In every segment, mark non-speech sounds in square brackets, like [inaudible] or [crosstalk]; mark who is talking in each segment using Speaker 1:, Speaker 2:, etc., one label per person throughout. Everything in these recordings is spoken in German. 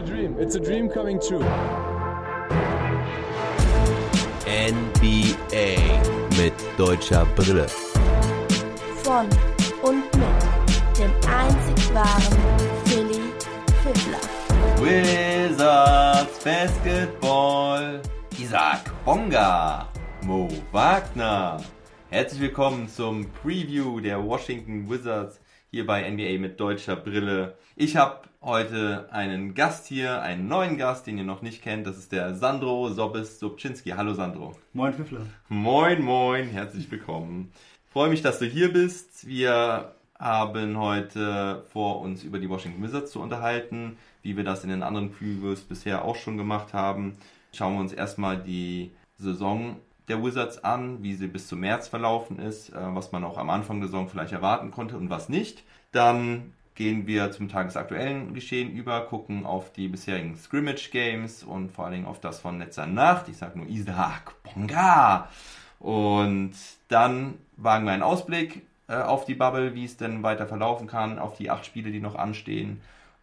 Speaker 1: a dream. It's a dream coming true.
Speaker 2: NBA mit deutscher Brille.
Speaker 3: Von und mit dem einzig wahren Philly Fiddler.
Speaker 2: Wizards Basketball. Isaac Bonga. Mo Wagner. Herzlich willkommen zum Preview der Washington Wizards hier bei NBA mit deutscher Brille. Ich habe heute einen Gast hier, einen neuen Gast, den ihr noch nicht kennt. Das ist der Sandro Sobis Sobczynski. Hallo Sandro.
Speaker 4: Moin Pfiffler.
Speaker 2: Moin, moin, herzlich willkommen. Freue mich, dass du hier bist. Wir haben heute vor, uns über die Washington Wizards zu unterhalten, wie wir das in den anderen Previews bisher auch schon gemacht haben. Schauen wir uns erstmal die Saison der Wizards an, wie sie bis zum März verlaufen ist, äh, was man auch am Anfang der Saison vielleicht erwarten konnte und was nicht. Dann gehen wir zum tagesaktuellen Geschehen über, gucken auf die bisherigen Scrimmage Games und vor allen Dingen auf das von letzter Nacht. Ich sage nur Isaac Bonga. Und dann wagen wir einen Ausblick äh, auf die Bubble, wie es denn weiter verlaufen kann, auf die acht Spiele, die noch anstehen.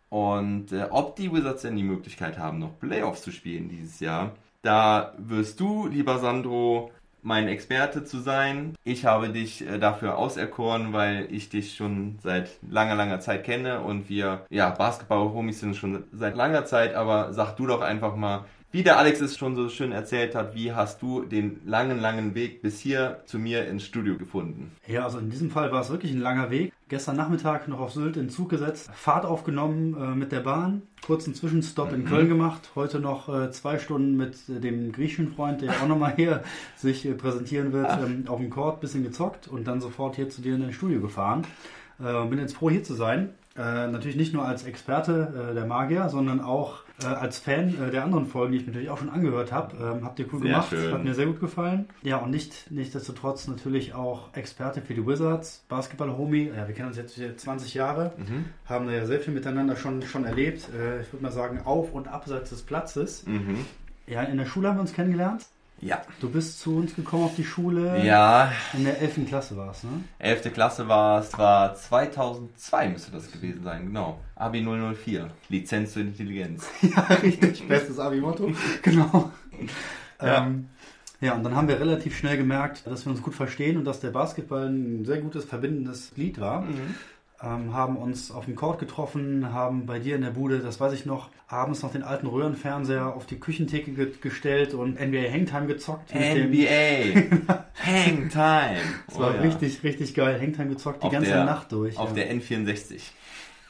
Speaker 2: Und äh, ob die Wizards denn die Möglichkeit haben, noch Playoffs zu spielen dieses Jahr. Da wirst du, lieber Sandro, mein Experte zu sein. Ich habe dich äh, dafür auserkoren, weil ich dich schon seit langer, langer Zeit kenne und wir, ja, Basketball-Homies sind schon seit langer Zeit, aber sag du doch einfach mal, wie der Alex es schon so schön erzählt hat, wie hast du den langen, langen Weg bis hier zu mir ins Studio gefunden?
Speaker 4: Ja, also in diesem Fall war es wirklich ein langer Weg. Gestern Nachmittag noch auf Sylt in Zug gesetzt, Fahrt aufgenommen äh, mit der Bahn, kurzen Zwischenstopp in Köln gemacht, heute noch äh, zwei Stunden mit äh, dem griechischen Freund, der auch nochmal hier [laughs] sich äh, präsentieren wird, ähm, auf dem Court, bisschen gezockt und dann sofort hier zu dir in dein Studio gefahren. Äh, bin jetzt froh hier zu sein. Äh, natürlich nicht nur als Experte der Magier, sondern auch äh, als Fan äh, der anderen Folgen, die ich mir natürlich auch schon angehört habe. Ähm, habt ihr cool
Speaker 2: Sehr
Speaker 4: gemacht,
Speaker 2: schön.
Speaker 4: hat mir sehr gut gefallen. Ja, und nicht nichtsdestotrotz natürlich auch Experte für die Wizards, Basketball-Homie. Ja, wir kennen uns jetzt hier 20 Jahre,
Speaker 2: Mhm.
Speaker 4: haben da ja sehr viel miteinander schon, schon erlebt. Äh, ich würde mal sagen, auf und abseits des Platzes.
Speaker 2: Mhm.
Speaker 4: Ja, in der Schule haben wir uns kennengelernt.
Speaker 2: Ja.
Speaker 4: Du bist zu uns gekommen auf die Schule.
Speaker 2: Ja,
Speaker 4: In der 11. Klasse war es, ne?
Speaker 2: 11. Klasse war es, war 2002 müsste das gewesen sein, genau. Abi 004, Lizenz zur Intelligenz. [laughs]
Speaker 4: Ja, richtig. Bestes Abi-Motto. [laughs] Genau.
Speaker 2: Ja.
Speaker 4: Ähm, ja, und dann haben wir relativ schnell gemerkt, dass wir uns gut verstehen und dass der Basketball ein sehr gutes verbindendes Glied war. Ähm, haben uns auf dem Court getroffen, haben bei dir in der Bude, das weiß ich noch, abends noch den alten Röhrenfernseher auf die Küchentheke ge gestellt und NBA Hangtime gezockt.
Speaker 2: NBA, [laughs] Hang Time.
Speaker 4: Das war
Speaker 2: Oh ja.
Speaker 4: richtig, richtig geil. Hangtime gezockt die
Speaker 2: Auf
Speaker 4: ganze
Speaker 2: der-
Speaker 4: Nacht durch.
Speaker 2: Auf
Speaker 4: ja.
Speaker 2: der N64.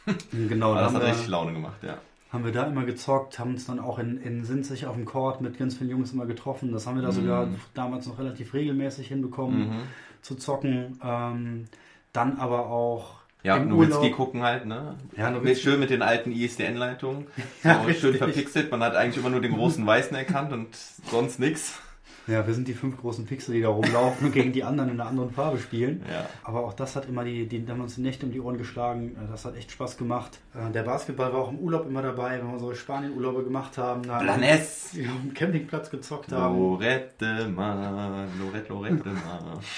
Speaker 2: [laughs]
Speaker 4: genau,
Speaker 2: das
Speaker 4: da
Speaker 2: hat richtig Laune gemacht, ja.
Speaker 4: haben wir da immer gezockt, haben uns dann auch in, in Sinzig auf dem Court mit ganz vielen Jungs immer getroffen. Das haben wir da sogar damals noch relativ regelmäßig hinbekommen
Speaker 2: Mhm.
Speaker 4: zu zocken. Ähm, dann aber auch
Speaker 2: Ja, Nowitzki gucken halt, ne?
Speaker 4: Ja,
Speaker 2: mit,
Speaker 4: Nowitzki.
Speaker 2: schön mit den alten ISDN-Leitungen. [laughs] So
Speaker 4: Ja,
Speaker 2: schön
Speaker 4: richtig.
Speaker 2: verpixelt. Man hat eigentlich immer nur den großen Weißen erkannt und sonst nix.
Speaker 4: Ja, wir sind die fünf großen Pixel, die da rumlaufen und gegen die anderen in einer anderen Farbe spielen.
Speaker 2: Ja.
Speaker 4: Aber auch das hat immer die, die, haben wir uns die Nächte um die Ohren geschlagen. Äh, Das hat echt Spaß gemacht. Äh, Der Basketball war auch im Urlaub immer dabei, wenn wir so Spanien-Urlaube gemacht haben.
Speaker 2: Blanes.
Speaker 4: ja, auf dem Campingplatz gezockt haben.
Speaker 2: Lorette Mar, Lorette, Lorette Mar. [laughs]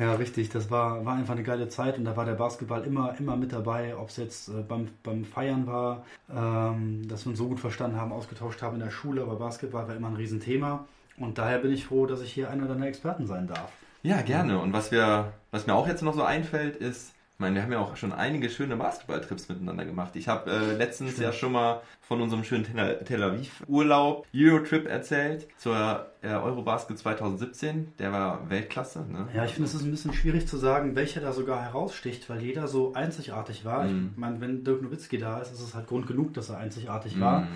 Speaker 4: Ja, richtig. Das war, war einfach eine geile Zeit und da war der Basketball immer, immer mit dabei, ob es jetzt äh, beim, beim Feiern war, ähm, dass wir uns so gut verstanden haben, ausgetauscht haben in der Schule, aber Basketball war immer ein Riesenthema. Und daher bin ich froh, dass ich hier einer deiner Experten sein darf.
Speaker 2: Ja, gerne. Und was wir, was mir auch jetzt noch so einfällt, ist, meine, wir haben ja auch schon einige schöne Basketballtrips miteinander gemacht. Ich habe äh, letztens ja schon mal von unserem schönen Tel, Tel Aviv Urlaub Eurotrip erzählt zur äh, Eurobasket 2017. Der war Weltklasse. Ne?
Speaker 4: Ja, ich finde, es ist ein bisschen schwierig zu sagen, welcher da sogar heraussticht, weil jeder so einzigartig war.
Speaker 2: Mhm.
Speaker 4: Ich meine, wenn Dirk Nowitzki da ist, ist es halt Grund genug, dass er einzigartig war.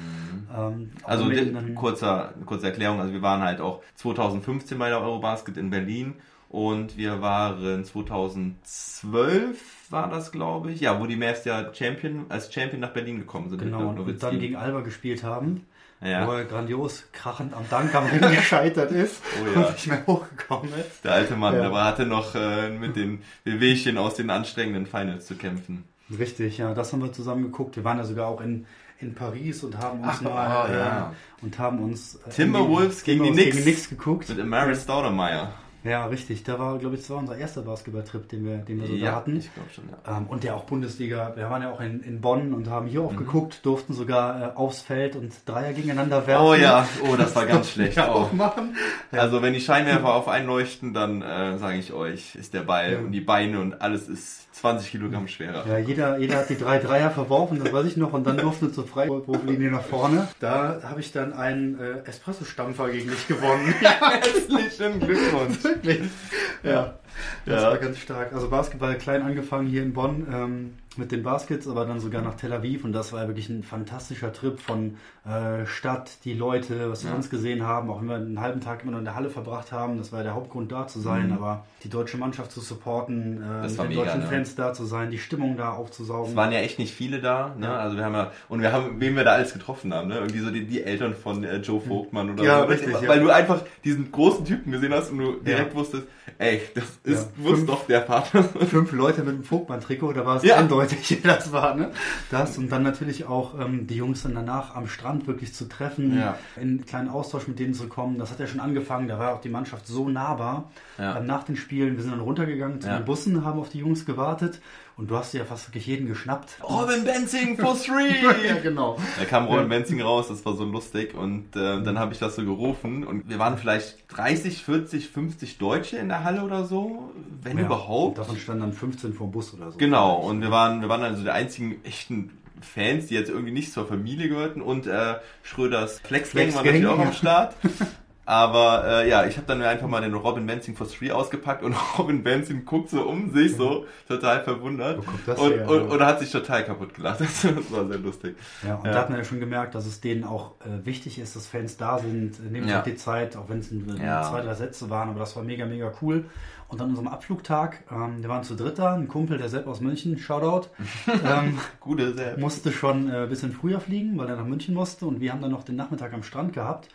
Speaker 4: Ähm, auch
Speaker 2: Also kurzer, kurze Erklärung, also wir waren halt auch 2015 bei der Eurobasket in Berlin und wir waren 2012 war das, glaube ich, ja, wo die Mavs ja Champion, als Champion nach Berlin gekommen sind.
Speaker 4: Genau, und
Speaker 2: Nowitzki.
Speaker 4: dann gegen Alba gespielt haben,
Speaker 2: Ja.
Speaker 4: wo er grandios krachend am Dank am Ring [laughs] gescheitert ist
Speaker 2: Oh ja.
Speaker 4: und nicht mehr hochgekommen ist.
Speaker 2: Der alte Mann,
Speaker 4: Ja.
Speaker 2: der war- hatte noch äh, mit den Wehwehchen aus den anstrengenden Finals zu kämpfen.
Speaker 4: Richtig, ja, das haben wir zusammen geguckt. Wir waren ja sogar auch in, in Paris und haben uns
Speaker 2: Ach,
Speaker 4: mal
Speaker 2: oh, ja.
Speaker 4: äh, und haben uns äh,
Speaker 2: Timberwolves gegen die
Speaker 4: Timberwolves
Speaker 2: Knicks.
Speaker 4: Knicks geguckt.
Speaker 2: Mit Amaris Staudemeyer.
Speaker 4: Ja, richtig. Da war, glaube ich, das war unser erster Basketballtrip, den wir, den wir so da
Speaker 2: ja,
Speaker 4: hatten.
Speaker 2: ich glaube schon, ja.
Speaker 4: Ähm, und der auch Bundesliga. Wir waren ja auch in, in Bonn und haben hier
Speaker 2: Mhm.
Speaker 4: aufgeguckt, durften sogar äh, aufs Feld und Dreier gegeneinander werfen.
Speaker 2: Oh ja, oh, das war ganz [laughs] schlecht.
Speaker 4: Ja,
Speaker 2: Oh.
Speaker 4: auch machen.
Speaker 2: Also wenn die Scheinwerfer auf einen leuchten, dann äh, sage ich euch, ist der Ball
Speaker 4: Ja.
Speaker 2: und die Beine und alles ist 20 Kilogramm schwerer.
Speaker 4: Ja, jeder, jeder hat die drei Dreier verworfen, das weiß ich noch, und dann durfte zur Freiwurflinie nach vorne. Da habe ich dann einen äh, Espresso-Stampfer gegen dich gewonnen. [laughs]
Speaker 2: Herzlichen Glückwunsch.
Speaker 4: Wirklich. Ja. Das
Speaker 2: Ja.
Speaker 4: war ganz stark. Also Basketball klein angefangen hier in Bonn ähm, mit den Baskets, aber dann sogar nach Tel Aviv und das war wirklich ein fantastischer Trip von äh, Stadt, die Leute, was wir
Speaker 2: Ja.
Speaker 4: sonst gesehen haben, auch wenn wir einen halben Tag immer nur in der Halle verbracht haben, das war ja der Hauptgrund da zu sein,
Speaker 2: Mhm.
Speaker 4: aber die deutsche Mannschaft zu supporten, äh, mit den
Speaker 2: mega,
Speaker 4: deutschen
Speaker 2: ne?
Speaker 4: Fans da zu sein, die Stimmung da
Speaker 2: Es
Speaker 4: aufzusaugen.
Speaker 2: waren ja echt nicht viele da, ne?
Speaker 4: Ja.
Speaker 2: Also wir haben ja, und wir haben, wen wir da alles getroffen haben, ne? Irgendwie so die, die Eltern von äh, Joe Vogtmann oder
Speaker 4: Ja,
Speaker 2: so.
Speaker 4: richtig,
Speaker 2: Weil
Speaker 4: ja.
Speaker 2: du einfach diesen großen Typen gesehen hast und du direkt wusstest, ey, das ist,
Speaker 4: Ja. Fünf-
Speaker 2: doch der Vater.
Speaker 4: Fünf Leute mit einem Vogtmann-Trikot, da war es
Speaker 2: Ja.
Speaker 4: eindeutig, wer [laughs] das war. Ne? Das und dann natürlich auch ähm, die Jungs dann danach am Strand wirklich zu treffen,
Speaker 2: Ja.
Speaker 4: in einen kleinen Austausch mit denen zu kommen. Das hat ja schon angefangen, da war auch die Mannschaft so nahbar.
Speaker 2: Ja.
Speaker 4: Nach den Spielen, wir sind dann runtergegangen zu den Bussen, haben auf die Jungs gewartet und du hast dir ja fast wirklich jeden geschnappt.
Speaker 2: Robin Benzing for three! [laughs]
Speaker 4: ja, genau.
Speaker 2: Da kam Robin
Speaker 4: Ja.
Speaker 2: Benzing raus, das war so lustig und äh, dann habe ich das so gerufen und wir waren vielleicht 30, 40, 50 Deutsche in der Halle oder so, wenn
Speaker 4: Ja,
Speaker 2: überhaupt.
Speaker 4: und Davon standen dann 15 vor dem Bus oder so.
Speaker 2: Genau, und wir waren, wir waren also die einzigen echten Fans, die jetzt irgendwie nicht zur Familie gehörten und äh, Schröders Flexgang war
Speaker 4: Flexgang,
Speaker 2: natürlich auch am Start. [laughs] Aber äh, ja, ich habe dann einfach mal den Robin Benzing for Three ausgepackt und [laughs] Robin Benzing guckt so um sich, so total verwundert.
Speaker 4: Wo kommt das
Speaker 2: und,
Speaker 4: her?
Speaker 2: und, und hat sich total kaputt gelacht. [laughs] Das war sehr lustig.
Speaker 4: Ja, und
Speaker 2: Ja.
Speaker 4: da hat man ja schon gemerkt, dass es denen auch äh, wichtig ist, dass Fans da sind, äh, nehmen sich
Speaker 2: Ja.
Speaker 4: auch die Zeit, auch wenn es nur
Speaker 2: Ja.
Speaker 4: zwei, drei Sätze waren, aber das war mega, mega cool. Und dann unserem Abflugtag, ähm, wir waren zu dritt da, ein Kumpel, der Sepp aus München, Shoutout, [laughs] ähm,
Speaker 2: Gute, sehr.
Speaker 4: musste schon äh, ein bisschen früher fliegen, weil er nach München musste und wir haben dann noch den Nachmittag am Strand gehabt.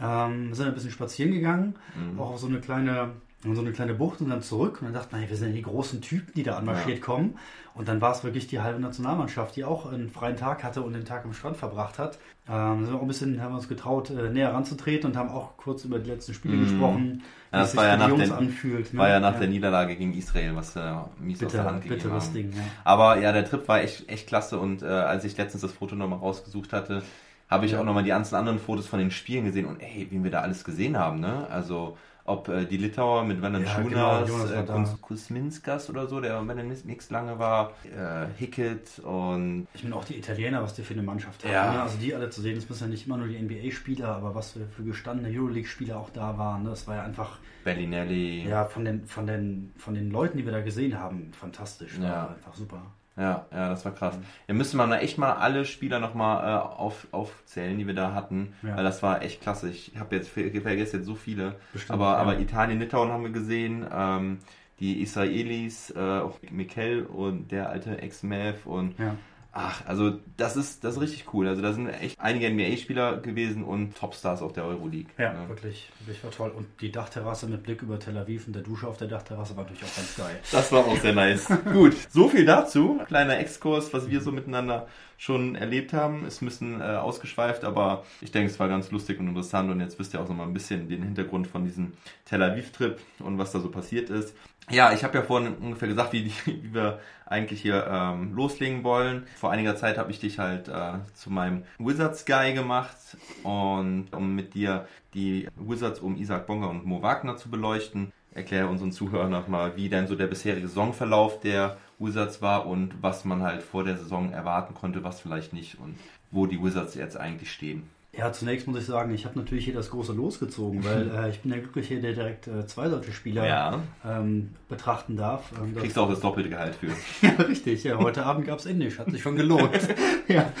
Speaker 4: Ähm, sind ein bisschen spazieren gegangen, auch auf so eine kleine in so eine kleine Bucht und dann zurück und dann dachte man, wir sind ja die großen Typen, die da anmarschiert kommen. Und dann war es wirklich die halbe Nationalmannschaft, die auch einen freien Tag hatte und den Tag am Strand verbracht hat. Ähm, sind wir auch ein bisschen, haben wir uns getraut, äh, näher ranzutreten und haben auch kurz über die letzten Spiele gesprochen, wie
Speaker 2: Ja, das
Speaker 4: es sich
Speaker 2: war ja
Speaker 4: für
Speaker 2: nach
Speaker 4: die Jungs
Speaker 2: der-
Speaker 4: anfühlt. ne?
Speaker 2: War ja nach
Speaker 4: Ja.
Speaker 2: der Niederlage gegen Israel, was äh, mies aus der Hand gegeben
Speaker 4: bitteres
Speaker 2: haben.
Speaker 4: Ding, ja.
Speaker 2: Aber ja, der Trip war echt, echt klasse und äh, als ich letztens das Foto nochmal rausgesucht hatte, habe ich auch nochmal die ganzen anderen Fotos von den Spielen gesehen und ey, wie wir da alles gesehen haben, ne? Also ob äh, die Litauer mit
Speaker 4: Ja, genau, Jonas war
Speaker 2: äh,
Speaker 4: da.
Speaker 2: Kus- Kuzminskas oder so, der bei den nichts lange war, äh, Hickett und
Speaker 4: Ich meine auch die Italiener, was die für eine Mannschaft haben.
Speaker 2: Ja.
Speaker 4: Ne? Also die alle zu sehen, es müssen ja nicht immer nur die NBA-Spieler, aber was für, für gestandene Euroleague-Spieler auch da waren. Ne? Das war ja einfach
Speaker 2: Bellinelli.
Speaker 4: ja, von, den, von, den, von den Leuten, die wir da gesehen haben, fantastisch.
Speaker 2: Ja.
Speaker 4: War einfach super.
Speaker 2: Ja, ja, das war krass. Ja, müsste man echt mal alle Spieler nochmal äh, auf, aufzählen, die wir da hatten,
Speaker 4: Ja.
Speaker 2: weil das war echt klasse. Ich habe jetzt ver- vergesse jetzt so viele,
Speaker 4: Bestimmt,
Speaker 2: aber,
Speaker 4: ja.
Speaker 2: aber Italien, Litauen haben wir gesehen, ähm, die Israelis, äh, auch Mikel und der alte Ex-Mev und
Speaker 4: Ja.
Speaker 2: Ach, also das ist das ist richtig cool. Also da sind echt einige NBA-Spieler gewesen und Topstars auf der Euroleague.
Speaker 4: Ja, wirklich, wirklich war toll. Und die Dachterrasse mit Blick über Tel Aviv und der Dusche auf der Dachterrasse war natürlich auch ganz geil.
Speaker 2: Das war auch sehr nice. [laughs] Gut, so viel dazu. Kleiner Exkurs, was wir so miteinander schon erlebt haben. Ist ein bisschen äh, ausgeschweift, aber ich denke, es war ganz lustig und interessant. Und jetzt wisst ihr auch noch mal ein bisschen den Hintergrund von diesem Tel Aviv-Trip und was da so passiert ist. Ja, ich habe ja vorhin ungefähr gesagt, wie, [laughs] wie wir eigentlich hier ähm, loslegen wollen. Vor einiger Zeit habe ich dich halt äh, zu meinem Wizards Guy gemacht und um mit dir die Wizards um Isaac Bonga und Mo Wagner zu beleuchten, erkläre unseren Zuhörern nochmal, wie denn so der bisherige Saisonverlauf der Wizards war und was man halt vor der Saison erwarten konnte, was vielleicht nicht und wo die Wizards jetzt eigentlich stehen.
Speaker 4: Ja, zunächst muss ich sagen, ich habe natürlich hier das große losgezogen, weil [laughs] äh, ich bin der Glückliche, der direkt äh, zwei deutsche Spieler
Speaker 2: Ja.
Speaker 4: ähm, betrachten darf. Ähm,
Speaker 2: Kriegst du auch das doppelte Gehalt für. [laughs]
Speaker 4: Ja, richtig. Ja, heute Abend gab's Indisch, hat sich schon gelohnt. [laughs] ja.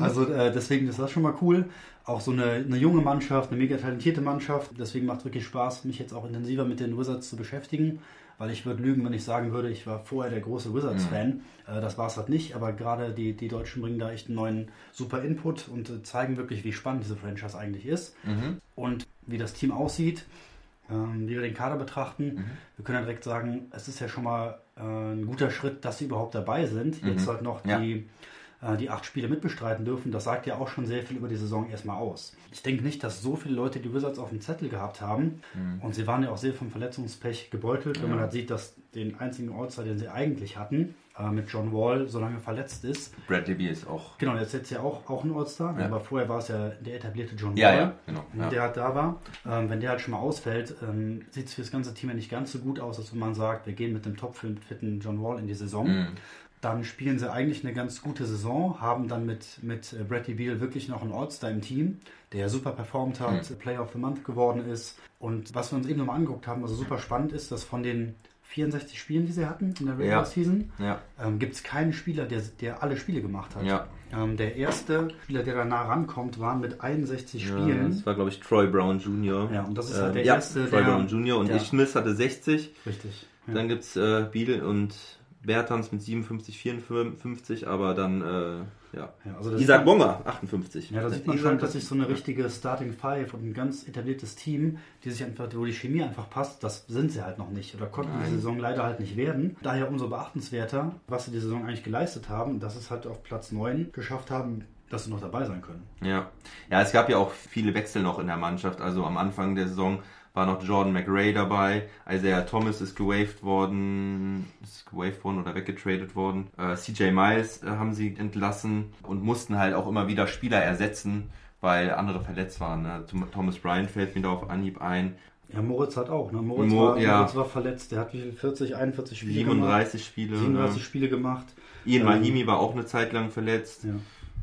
Speaker 4: Also äh, deswegen ist das schon mal cool. Auch so eine, eine junge Mannschaft, eine mega talentierte Mannschaft. Deswegen macht wirklich Spaß, mich jetzt auch intensiver mit den Wizards zu beschäftigen. Weil ich würde lügen, wenn ich sagen würde, ich war vorher der große Wizards-Fan. Äh, das war es halt nicht. Aber gerade die, die Deutschen bringen da echt einen neuen super Input und äh, zeigen wirklich, wie spannend diese Franchise eigentlich ist. Und wie das Team aussieht, ähm, wie wir den Kader betrachten. Wir können ja direkt sagen, es ist ja schon mal äh, ein guter Schritt, dass sie überhaupt dabei sind. Jetzt halt noch
Speaker 2: Ja.
Speaker 4: die die acht Spiele mitbestreiten dürfen, das sagt ja auch schon sehr viel über die Saison erstmal aus. Ich denke nicht, dass so viele Leute die Wizards auf dem Zettel gehabt haben und sie waren ja auch sehr vom Verletzungspech gebeutelt, wenn man halt sieht, dass den einzigen All-Star, den sie eigentlich hatten, äh, mit John Wall, so lange verletzt ist.
Speaker 2: Bradley Beal ist auch.
Speaker 4: Genau, der ist jetzt ja auch, auch ein All-Star,
Speaker 2: Ja.
Speaker 4: aber vorher war es ja der etablierte John
Speaker 2: Ja,
Speaker 4: Wall,
Speaker 2: ja, genau. Ja.
Speaker 4: der halt da war. Ähm, wenn der halt schon mal ausfällt, ähm, sieht es für das ganze Team ja nicht ganz so gut aus, als wenn man sagt, wir gehen mit dem topfitten John Wall in die Saison.
Speaker 2: Mhm.
Speaker 4: Dann spielen sie eigentlich eine ganz gute Saison, haben dann mit, mit äh, Bradley Beal wirklich noch einen All-Star im Team, der super performt hat,
Speaker 2: Mhm.
Speaker 4: Player of the Month geworden ist. Und was wir uns eben nochmal angeguckt haben, was super spannend ist, dass von den 64 Spielen, die sie hatten in der Regular
Speaker 2: Ja.
Speaker 4: Season,
Speaker 2: Ja,
Speaker 4: ähm, gibt es keinen Spieler, der, der alle Spiele gemacht hat.
Speaker 2: Ja.
Speaker 4: Ähm, der erste Spieler, der da nah rankommt, waren mit 61
Speaker 2: Ja,
Speaker 4: Spielen.
Speaker 2: das war, glaube ich, Troy Brown Jr.
Speaker 4: Ja, und das ist
Speaker 2: Äh,
Speaker 4: halt der
Speaker 2: ja,
Speaker 4: erste,
Speaker 2: Troy
Speaker 4: der-
Speaker 2: Brown Jr. und
Speaker 4: der-
Speaker 2: Smith hatte 60.
Speaker 4: Richtig.
Speaker 2: Dann gibt es äh, Beal und Bertans mit 57, 54, aber dann, äh, ja.
Speaker 4: Ja, also
Speaker 2: Isaac Bonga, 58.
Speaker 4: Ja, da sieht man schon, dass sich so eine richtige Starting Five und ein ganz etabliertes Team, die sich einfach, wo die Chemie einfach passt, das sind sie halt noch nicht oder konnten die
Speaker 2: Nein.
Speaker 4: Saison leider halt nicht werden. Daher umso beachtenswerter, was sie die Saison eigentlich geleistet haben, dass sie es halt auf Platz 9 geschafft haben, dass sie noch dabei sein können.
Speaker 2: Ja. ja, es gab ja auch viele Wechsel noch in der Mannschaft. Also am Anfang der Saison war noch Jordan McRae dabei. Isaiah Thomas ist gewaved worden, ist gewaved worden oder weggetradet worden. Äh, CJ Miles äh, haben sie entlassen und mussten halt auch immer wieder Spieler ersetzen, weil andere verletzt waren. Ne? Thomas Bryant fällt mir da auf Anhieb ein.
Speaker 4: Ja, Moritz hat auch. Ne? Moritz,
Speaker 2: Mo-
Speaker 4: war,
Speaker 2: ja.
Speaker 4: Moritz war verletzt. Der hat wie viel? 40, 41 Spiele
Speaker 2: 37 Spiele.
Speaker 4: gemacht. 37
Speaker 2: ne?
Speaker 4: Spiele gemacht.
Speaker 2: Ian
Speaker 4: Ähm,
Speaker 2: Mahimi war auch eine Zeit lang verletzt.
Speaker 4: Ja,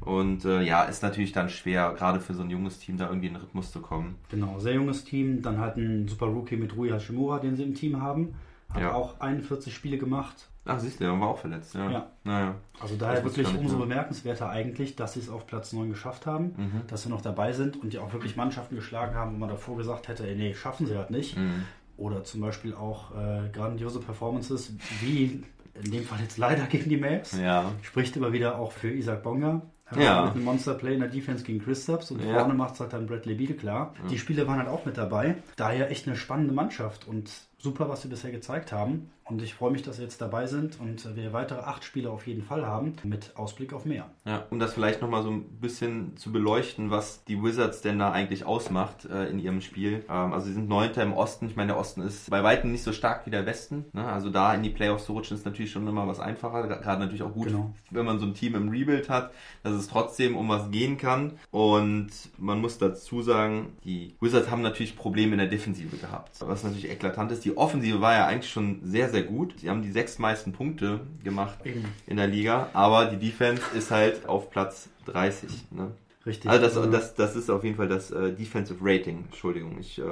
Speaker 2: Und äh, ja, ist natürlich dann schwer, gerade für so ein junges Team da irgendwie in den Rhythmus zu kommen.
Speaker 4: genau. Sehr junges Team. Dann halt ein super Rookie mit Rui Hashimura, den sie im Team haben. Hat
Speaker 2: Ja.
Speaker 4: auch 41 Spiele gemacht.
Speaker 2: Ach, siehst du, der war auch verletzt. Ja.
Speaker 4: Ja.
Speaker 2: Naja.
Speaker 4: Also
Speaker 2: Das
Speaker 4: daher
Speaker 2: ich
Speaker 4: wirklich umso bemerkenswerter eigentlich, dass sie es auf Platz 9 geschafft haben,
Speaker 2: Mhm.
Speaker 4: dass sie noch dabei sind und die auch wirklich Mannschaften geschlagen haben, wo man davor gesagt hätte, ey, nee, schaffen sie halt nicht.
Speaker 2: Mhm.
Speaker 4: Oder zum Beispiel auch äh, grandiose Performances, wie in dem Fall jetzt leider gegen die Mavs.
Speaker 2: Ja.
Speaker 4: Spricht immer wieder auch für Isaac Bonga.
Speaker 2: Ja.
Speaker 4: Mit einem Monster-Play in der Defense gegen Christaps und
Speaker 2: Ja.
Speaker 4: vorne macht es halt dann Bradley Beal klar. Die Spiele waren halt auch mit dabei. Daher echt eine spannende Mannschaft und super, was sie bisher gezeigt haben. Und ich freue mich, dass sie jetzt dabei sind und wir weitere acht Spiele auf jeden Fall haben, mit Ausblick auf mehr.
Speaker 2: Ja, um das vielleicht nochmal so ein bisschen zu beleuchten, was die Wizards denn da eigentlich ausmacht äh, in ihrem Spiel. Ähm, also sie sind Neunter im Osten. Ich meine, der Osten ist bei weitem nicht so stark wie der Westen. Ne? Also da in die Playoffs zu rutschen ist natürlich schon immer was einfacher. Gerade natürlich auch gut,
Speaker 4: Genau.
Speaker 2: wenn man so ein Team im Rebuild hat, dass es trotzdem um was gehen kann. Und man muss dazu sagen, die Wizards haben natürlich Probleme in der Defensive gehabt. Was natürlich eklatant ist. Die Offensive war ja eigentlich schon sehr, sehr gut. Sie haben die sechs meisten Punkte gemacht in der Liga, aber die Defense ist halt auf Platz 30. Ne?
Speaker 4: Richtig.
Speaker 2: Also das, das, das ist auf jeden Fall das äh, Defensive Rating. Entschuldigung, ich, äh,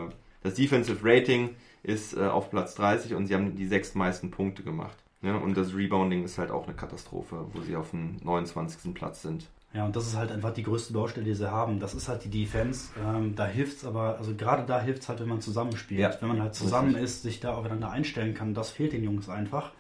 Speaker 2: das Defensive Rating ist äh, auf Platz 30 und sie haben die sechs meisten Punkte gemacht. Ne? Und das Rebounding ist halt auch eine Katastrophe, wo sie auf dem 29. Platz sind.
Speaker 4: Ja, und das ist halt einfach die größte Baustelle, die sie haben. Das ist halt die Defense. Ähm, da hilft es aber, also gerade da hilft es halt, wenn man zusammenspielt.
Speaker 2: Ja,
Speaker 4: wenn man halt zusammen
Speaker 2: richtig.
Speaker 4: ist, sich da aufeinander einstellen kann. Das fehlt den Jungs einfach.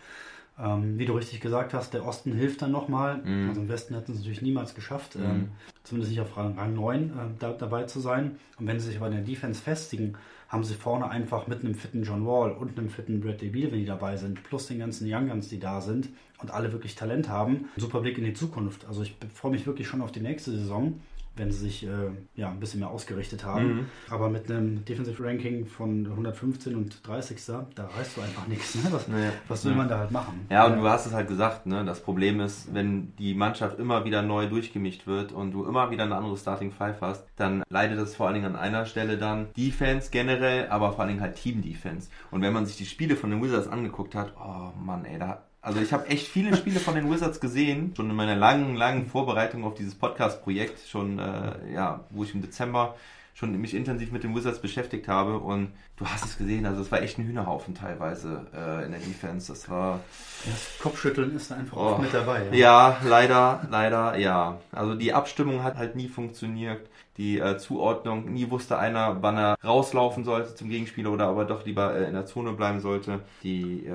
Speaker 4: Ähm, wie du richtig gesagt hast, der Osten hilft dann nochmal.
Speaker 2: Mhm.
Speaker 4: Also im Westen hätten sie es natürlich niemals geschafft, ähm, zumindest nicht auf Rang, Rang 9 äh, da, dabei zu sein. Und wenn sie sich aber in der Defense festigen, haben sie vorne einfach mit einem fitten John Wall und einem fitten Bradley Beal, wenn die dabei sind, plus den ganzen Young Guns, die da sind und alle wirklich Talent haben. Ein super Blick in die Zukunft. Also ich freue mich wirklich schon auf die nächste Saison, wenn sie sich äh, ja, ein bisschen mehr ausgerichtet haben.
Speaker 2: Mhm.
Speaker 4: Aber mit einem Defensive Ranking von 115 und 30. Da reißt du einfach nichts. Ne? Was,
Speaker 2: Nee.
Speaker 4: was will
Speaker 2: Ja.
Speaker 4: man da halt machen?
Speaker 2: Ja, und du hast es halt gesagt, ne? Das Problem ist, wenn die Mannschaft immer wieder neu durchgemischt wird und du immer wieder eine andere Starting Five hast, dann leidet das vor allen Dingen an einer Stelle dann Defense generell, aber vor allen Dingen halt Team Defense. Und wenn man sich die Spiele von den Wizards angeguckt hat, oh Mann, ey, da also ich habe echt viele Spiele von den Wizards gesehen, schon in meiner langen, langen Vorbereitung auf dieses Podcast-Projekt, schon äh, ja, wo ich im Dezember schon mich intensiv mit den Wizards beschäftigt habe und du hast es gesehen, also es war echt ein Hühnerhaufen teilweise äh, in der Defense. Das war
Speaker 4: Das Kopfschütteln ist einfach
Speaker 2: Oh.
Speaker 4: oft mit dabei.
Speaker 2: ja, leider, leider, ja. Also die Abstimmung hat halt nie funktioniert. Die äh, Zuordnung. Nie wusste einer, wann er rauslaufen sollte zum Gegenspieler oder aber doch lieber äh, in der Zone bleiben sollte. Die, äh,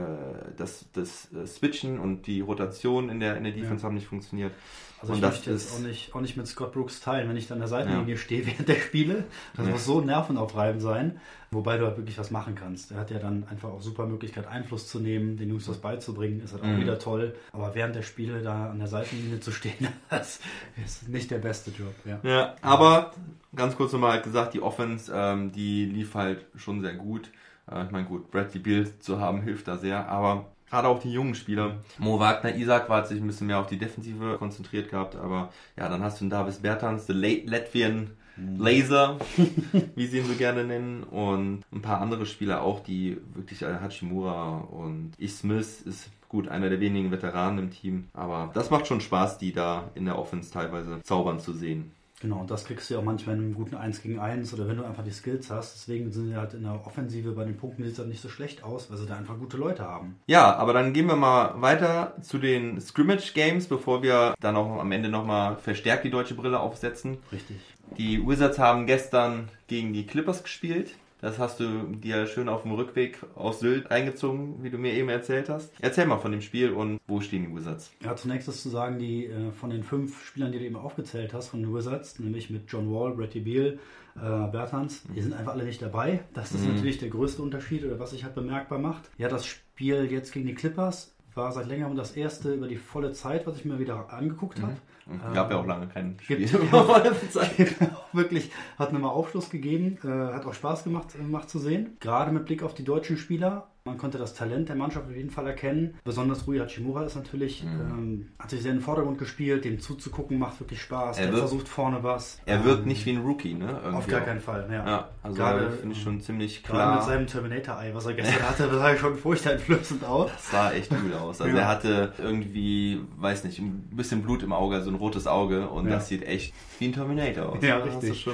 Speaker 2: das, das äh, Switchen und die Rotation in der, in der Defense haben nicht funktioniert.
Speaker 4: Also
Speaker 2: Und
Speaker 4: ich
Speaker 2: das
Speaker 4: möchte jetzt auch nicht, auch nicht mit Scott Brooks teilen, wenn ich dann an der Seitenlinie
Speaker 2: Ja.
Speaker 4: stehe während der Spiele. Das
Speaker 2: Ja.
Speaker 4: muss so nervenaufreibend sein, wobei du halt wirklich was machen kannst. Er hat ja dann einfach auch super Möglichkeit, Einfluss zu nehmen, den Jungs was beizubringen, ist halt auch
Speaker 2: Mhm.
Speaker 4: wieder toll. Aber während der Spiele da an der Seitenlinie zu stehen, [laughs] das ist nicht der beste Job. Ja.
Speaker 2: Ja, aber ganz kurz nochmal halt gesagt, die Offense, ähm, die lief halt schon sehr gut. Äh, ich meine, gut, Bradley Beal zu haben hilft da sehr, aber gerade auch die jungen Spieler. Mo Wagner, Isaac war hat sich ein bisschen mehr auf die Defensive konzentriert gehabt, aber ja, dann hast du einen Davis Bertans, the late Latvian Laser, [laughs] wie sie ihn so gerne nennen, und ein paar andere Spieler auch, die wirklich äh, Hachimura und Ich Smith ist gut einer der wenigen Veteranen im Team, aber das macht schon Spaß, die da in der Offense teilweise zaubern zu sehen.
Speaker 4: Genau, und das kriegst du ja auch manchmal in einem guten 1 gegen 1 oder wenn du einfach die Skills hast. Deswegen sind sie halt in der Offensive bei den Punkten sieht es halt nicht so schlecht aus, weil sie da einfach gute Leute haben.
Speaker 2: Ja, aber dann gehen wir mal weiter zu den Scrimmage Games, bevor wir dann auch am Ende nochmal verstärkt die deutsche Brille aufsetzen.
Speaker 4: Richtig.
Speaker 2: Die Wizards haben gestern gegen die Clippers gespielt. Das hast du dir schön auf dem Rückweg aus Sylt reingezogen, wie du mir eben erzählt hast. Erzähl mal von dem Spiel und wo stehen die Wizards?
Speaker 4: Ja, zunächst ist zu sagen, die äh, von den fünf Spielern, die du eben aufgezählt hast, von den Wizards, nämlich mit John Wall, Bradley Beal, äh, Bertans, die sind einfach alle nicht dabei. Das ist
Speaker 2: Mhm.
Speaker 4: natürlich der größte Unterschied oder was sich halt bemerkbar macht. Ja, das Spiel jetzt gegen die Clippers war seit längerem das erste über die volle Zeit, was ich mir wieder angeguckt habe.
Speaker 2: Gab ja auch lange kein Spiel.
Speaker 4: Gibt- auch [laughs] [laughs] wirklich, hat mir mal Aufschluss gegeben, äh, hat auch Spaß gemacht, äh, gemacht zu sehen. Gerade mit Blick auf die deutschen Spieler. Man konnte das Talent der Mannschaft auf jeden Fall erkennen. Besonders Rui Hachimura ist natürlich, ähm, hat sich sehr in den Vordergrund gespielt. Dem zuzugucken macht wirklich Spaß.
Speaker 2: Er
Speaker 4: Der
Speaker 2: wird-
Speaker 4: versucht vorne was.
Speaker 2: Er wirkt
Speaker 4: Ähm,
Speaker 2: nicht wie ein Rookie, ne? Irgendwie
Speaker 4: Auf gar
Speaker 2: auch.
Speaker 4: keinen Fall, ja.
Speaker 2: Ja, also
Speaker 4: Gerade,
Speaker 2: finde ich schon ziemlich
Speaker 4: Gerade
Speaker 2: klar.
Speaker 4: mit seinem Terminator-Ei, was er gestern hatte, das [laughs] sah schon furchteinflößend aus.
Speaker 2: Das sah echt gut aus. Also
Speaker 4: Ja.
Speaker 2: er hatte irgendwie, weiß nicht, ein bisschen Blut im Auge, so ein rotes Auge und
Speaker 4: Ja.
Speaker 2: das sieht echt wie ein Terminator aus.
Speaker 4: Ja, richtig.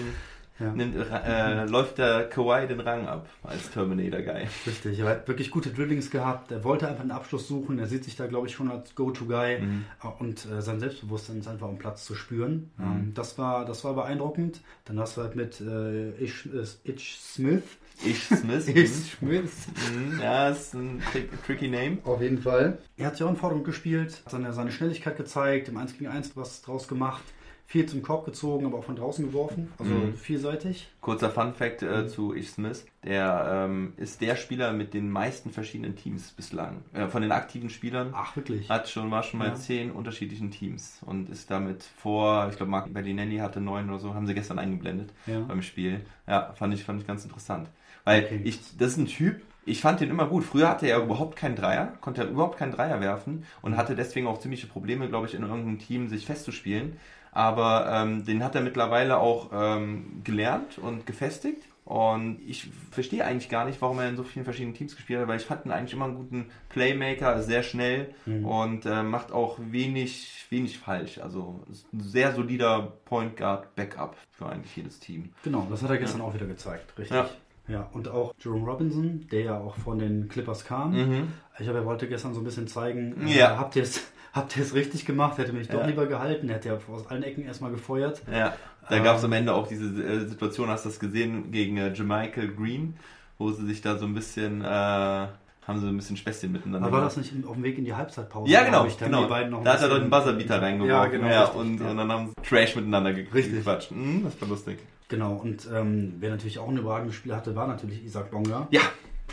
Speaker 4: Ja.
Speaker 2: nimmt, äh, läuft der Kawhi den Rang ab als Terminator-Guy.
Speaker 4: Richtig, er hat wirklich gute Dribblings gehabt. Er wollte einfach einen Abschluss suchen. Er sieht sich da, glaube ich, schon als Go-To-Guy.
Speaker 2: Mhm.
Speaker 4: Und äh, sein Selbstbewusstsein ist einfach am Platz zu spüren.
Speaker 2: Mhm.
Speaker 4: Ähm, das, war, das war beeindruckend. Dann hast du halt mit äh, Ish, äh, Itch Smith.
Speaker 2: Ich Smith. [laughs]
Speaker 4: Ish Smith.
Speaker 2: Mhm, ja, ist ein trick, tricky Name.
Speaker 4: Auf jeden Fall. Er hat sich auch in Vordergrund gespielt, hat seine, seine Schnelligkeit gezeigt, im 1 gegen 1 was draus gemacht. Viel zum Korb gezogen, aber auch von draußen geworfen. Also
Speaker 2: Mhm.
Speaker 4: vielseitig.
Speaker 2: Kurzer Fun Fact äh,
Speaker 4: Mhm.
Speaker 2: zu Ich Smith. Der ähm, ist der Spieler mit den meisten verschiedenen Teams bislang. Äh, von den aktiven Spielern.
Speaker 4: Ach, wirklich.
Speaker 2: Hat schon, war schon mal
Speaker 4: Ja.
Speaker 2: zehn unterschiedlichen Teams und ist damit vor, ich glaube, Mark Bellinelli hatte neun oder so, haben sie gestern eingeblendet
Speaker 4: Ja.
Speaker 2: beim Spiel. Ja, fand ich, fand ich ganz interessant. Weil
Speaker 4: Okay.
Speaker 2: ich, das ist ein Typ, ich fand den immer gut. Früher hatte er überhaupt keinen Dreier, konnte er überhaupt keinen Dreier werfen und hatte deswegen auch ziemliche Probleme, glaube ich, in irgendeinem Team sich festzuspielen. Aber ähm, den hat er mittlerweile auch ähm, gelernt und gefestigt. Und ich verstehe eigentlich gar nicht, warum er in so vielen verschiedenen Teams gespielt hat, weil ich fand ihn eigentlich immer einen guten Playmaker, sehr schnell
Speaker 4: Mhm.
Speaker 2: und äh, macht auch wenig, wenig falsch. Also ein sehr solider Point Guard Backup für eigentlich jedes Team.
Speaker 4: Genau, das hat er gestern auch wieder gezeigt, richtig.
Speaker 2: Ja.
Speaker 4: Ja. und auch Jerome Robinson, der ja auch von den Clippers kam.
Speaker 2: Mhm.
Speaker 4: Ich habe, er wollte gestern so ein bisschen zeigen, äh,
Speaker 2: Ja.
Speaker 4: habt ihr es habt ihr es richtig gemacht, hätte mich doch
Speaker 2: Ja.
Speaker 4: lieber gehalten, hätte ja aus allen Ecken erstmal gefeuert.
Speaker 2: Ja, da
Speaker 4: Ähm.
Speaker 2: gab es am Ende auch diese äh, Situation, hast du das gesehen, gegen äh, Jermichael Green, wo sie sich da so ein bisschen, äh, haben sie ein bisschen Späßchen miteinander
Speaker 4: Aber war das nicht auf dem Weg in die Halbzeitpause?
Speaker 2: Ja, genau, genau.
Speaker 4: die beiden noch ein
Speaker 2: da hat er doch
Speaker 4: bisschen-
Speaker 2: den Buzzerbeater reingeworfen.
Speaker 4: Ja, genau,
Speaker 2: Ja,
Speaker 4: richtig,
Speaker 2: und,
Speaker 4: ja.
Speaker 2: und dann haben sie Trash miteinander gequatscht. Mhm, das war lustig.
Speaker 4: Genau, und ähm, wer natürlich auch ein überragendes Spiel hatte, war natürlich Isaac Bonga.
Speaker 2: Ja,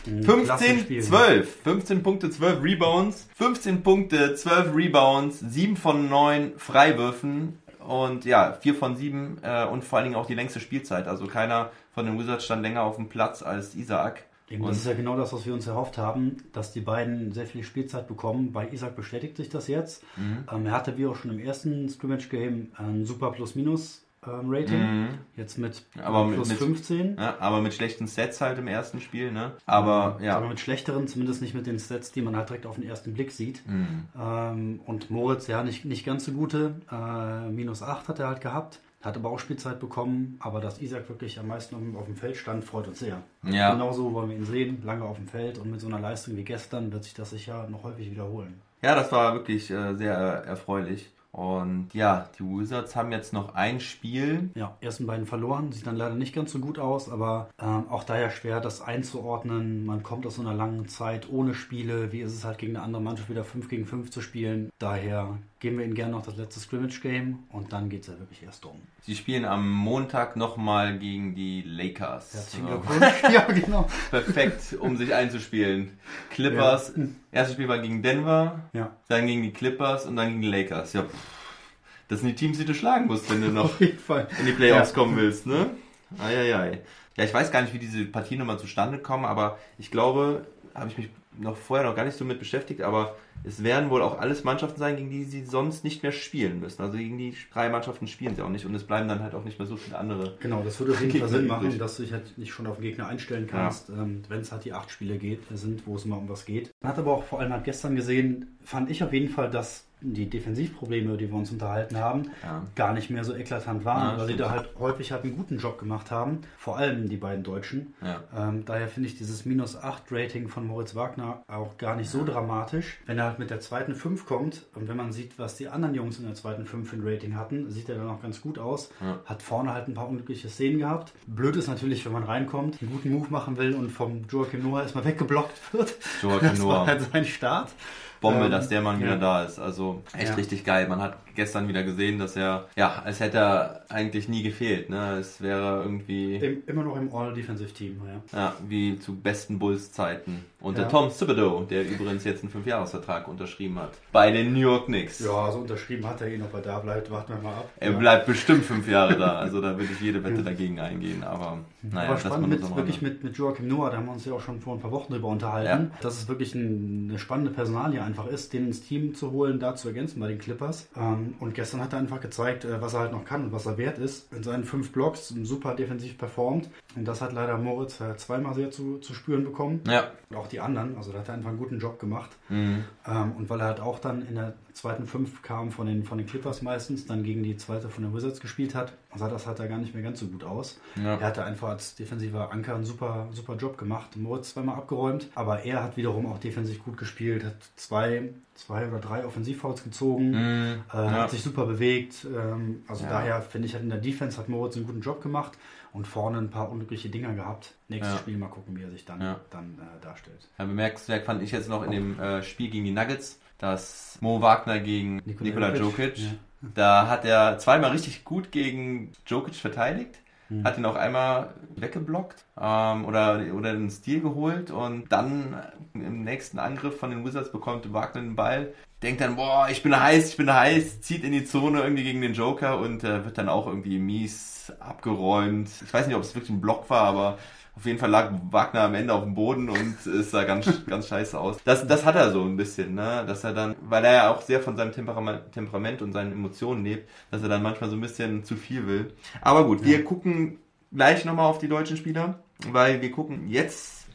Speaker 2: 15,
Speaker 4: Klassenspiel.
Speaker 2: 12. 15 Punkte, 12 Rebounds. 15 Punkte, 12 Rebounds, 7 von 9 Freiwürfen und ja, 4 von 7 äh, und vor allen Dingen auch die längste Spielzeit. Also keiner von den Wizards stand länger auf dem Platz als Isaac. Und-
Speaker 4: das ist ja genau das, was wir uns erhofft haben, dass die beiden sehr viel Spielzeit bekommen. Bei Isaac bestätigt sich das jetzt.
Speaker 2: Mhm.
Speaker 4: Ähm, er hatte wie auch schon im ersten Scrimmage-Game ein super Plus-Minus-Rating.
Speaker 2: Mhm.
Speaker 4: Jetzt mit
Speaker 2: Aber
Speaker 4: plus
Speaker 2: mit-
Speaker 4: 15.
Speaker 2: Ja, aber mit schlechten Sets halt im ersten Spiel, ne? Aber ja.
Speaker 4: Aber mit schlechteren, zumindest nicht mit den Stats, die man halt direkt auf den ersten Blick sieht.
Speaker 2: Mhm.
Speaker 4: Ähm, und Moritz, ja, nicht, nicht ganz so gute. Äh, minus 8 hat er halt gehabt. Hat aber auch Spielzeit bekommen. Aber dass Isaac wirklich am meisten auf, dem Feld stand, freut uns sehr.
Speaker 2: Ja.
Speaker 4: Genauso wollen wir ihn sehen. Lange auf dem Feld. Und mit so einer Leistung wie gestern wird sich das sicher noch häufig wiederholen.
Speaker 2: Ja, das war wirklich äh, sehr erfreulich. Und ja, die Wizards haben jetzt noch ein Spiel.
Speaker 4: Ja, ersten beiden verloren, sieht dann leider nicht ganz so gut aus, aber ähm, auch daher schwer, das einzuordnen. Man kommt aus so einer langen Zeit ohne Spiele. Wie ist es halt gegen eine andere Mannschaft wieder 5 gegen 5 zu spielen? Daher geben wir ihnen gerne noch das letzte Scrimmage-Game und dann geht es ja wirklich erst um.
Speaker 2: Sie spielen am Montag nochmal gegen die Lakers.
Speaker 4: Herzlichen Glückwunsch. [laughs] ja, genau.
Speaker 2: perfekt, um sich einzuspielen. Clippers, erstes Spiel war gegen Denver,
Speaker 4: Ja,
Speaker 2: dann gegen die Clippers und dann gegen die Lakers. Ja, das sind die Teams, die du schlagen musst, wenn du noch [laughs] in die Playoffs
Speaker 4: Ja.
Speaker 2: kommen willst, ne? Eieiei. Ja, ich weiß gar nicht, wie diese Partien nochmal zustande kommen, aber ich glaube, habe ich mich noch vorher noch gar nicht so mit beschäftigt, aber es werden wohl auch alles Mannschaften sein, gegen die sie sonst nicht mehr spielen müssen. Also gegen die drei Mannschaften spielen sie auch nicht und es bleiben dann halt auch nicht mehr so viele andere.
Speaker 4: Genau, das würde auf jeden [laughs] Fall Sinn machen, dass du dich halt nicht schon auf den Gegner einstellen kannst, ähm, wenn es halt die acht Spiele geht, sind, wo es mal um was geht. Man hat aber auch vor allem halt gestern gesehen, fand ich auf jeden Fall, dass die Defensivprobleme, über die wir uns unterhalten haben,
Speaker 2: Ja.
Speaker 4: gar nicht mehr so eklatant waren,
Speaker 2: Ja,
Speaker 4: weil sie da halt häufig halt einen guten Job gemacht haben, vor allem die beiden Deutschen.
Speaker 2: Ja.
Speaker 4: Ähm, daher finde ich dieses minus 8 Rating von Moritz Wagner auch gar nicht so dramatisch. Wenn er halt mit der zweiten 5 kommt und wenn man sieht, was die anderen Jungs in der zweiten 5 für ein Rating hatten, sieht er dann auch ganz gut aus. Hat vorne halt ein paar unglückliche Szenen gehabt. Blöd ist natürlich, wenn man reinkommt, einen guten Move machen will und vom Joachim Noah erstmal weggeblockt wird.
Speaker 2: Joachim
Speaker 4: das
Speaker 2: Noah.
Speaker 4: war halt sein Start.
Speaker 2: Bombe,
Speaker 4: Ähm,
Speaker 2: dass der Mann wieder
Speaker 4: ja.
Speaker 2: da ist. Also echt
Speaker 4: Ja.
Speaker 2: richtig geil. Man hat gestern wieder gesehen, dass er, ja, als hätte er eigentlich nie gefehlt. Ne? Es wäre irgendwie,
Speaker 4: Im, immer noch im All-Defensive-Team, ja.
Speaker 2: ja, wie zu besten Bulls-Zeiten. Und der
Speaker 4: Ja.
Speaker 2: Tom Thibodeau, der übrigens jetzt einen Fünfjahresvertrag unterschrieben hat. Bei den New York Knicks.
Speaker 4: Ja, also unterschrieben hat er ihn, ob er da bleibt, warten wir mal ab.
Speaker 2: Er
Speaker 4: ja.
Speaker 2: bleibt bestimmt fünf Jahre da. Also da würde ich jede Wette dagegen eingehen. Aber naja,
Speaker 4: Aber
Speaker 2: das
Speaker 4: spannend
Speaker 2: man
Speaker 4: mit, wirklich mit, mit Joachim Noah, da haben wir uns ja auch schon vor ein paar Wochen drüber unterhalten, dass es wirklich ein, eine spannende Personalie einfach ist, den ins Team zu holen, da zu ergänzen bei den Clippers. Ähm, und gestern hat er einfach gezeigt, äh, was er halt noch kann und was er wert ist. In seinen fünf Blocks super defensiv performt. Und das hat leider Moritz äh, zweimal sehr zu, zu spüren bekommen.
Speaker 2: Ja.
Speaker 4: Und auch die anderen. Also da hat er einfach einen guten Job gemacht.
Speaker 2: Mhm.
Speaker 4: Ähm, und weil er halt auch dann in der zweiten Fünf kam von den, von den Clippers meistens, dann gegen die zweite von den Wizards gespielt hat, sah das halt da gar nicht mehr ganz so gut aus.
Speaker 2: Ja.
Speaker 4: Er hatte einfach als defensiver Anker einen super, super Job gemacht. Moritz zweimal abgeräumt, aber er hat wiederum auch defensiv gut gespielt, hat zwei, zwei oder drei Offensivfouls gezogen,
Speaker 2: Mhm.
Speaker 4: äh,
Speaker 2: Ja.
Speaker 4: hat sich super bewegt. Ähm, also
Speaker 2: Ja.
Speaker 4: daher finde ich halt in der Defense hat Moritz einen guten Job gemacht und vorne ein paar unglückliche Dinger gehabt. Nächstes
Speaker 2: Ja.
Speaker 4: Spiel mal gucken, wie er sich dann,
Speaker 2: Ja.
Speaker 4: dann äh, darstellt.
Speaker 2: Ja, bemerkenswert fand ich jetzt noch in dem äh, Spiel gegen die Nuggets, dass Mo Wagner gegen
Speaker 4: Nikola
Speaker 2: Nikola
Speaker 4: Jokic, ja.
Speaker 2: da hat er zweimal richtig gut gegen Jokic verteidigt,
Speaker 4: Mhm.
Speaker 2: hat ihn auch einmal weggeblockt ähm, oder, oder einen Stil geholt und dann im nächsten Angriff von den Wizards bekommt Wagner den Ball, denkt dann, boah, ich bin heiß, ich bin heiß, zieht in die Zone irgendwie gegen den Joker und äh, wird dann auch irgendwie mies abgeräumt. Ich weiß nicht, ob es wirklich ein Block war, aber auf jeden Fall lag Wagner am Ende auf dem Boden und [laughs] es sah ganz, ganz scheiße aus. Das, das hat er so ein bisschen, ne? Dass er dann, weil er ja auch sehr von seinem Temperament, Temperament und seinen Emotionen lebt, dass er dann manchmal so ein bisschen zu viel will. Aber gut, wir gucken gleich nochmal auf die deutschen Spieler, weil wir gucken jetzt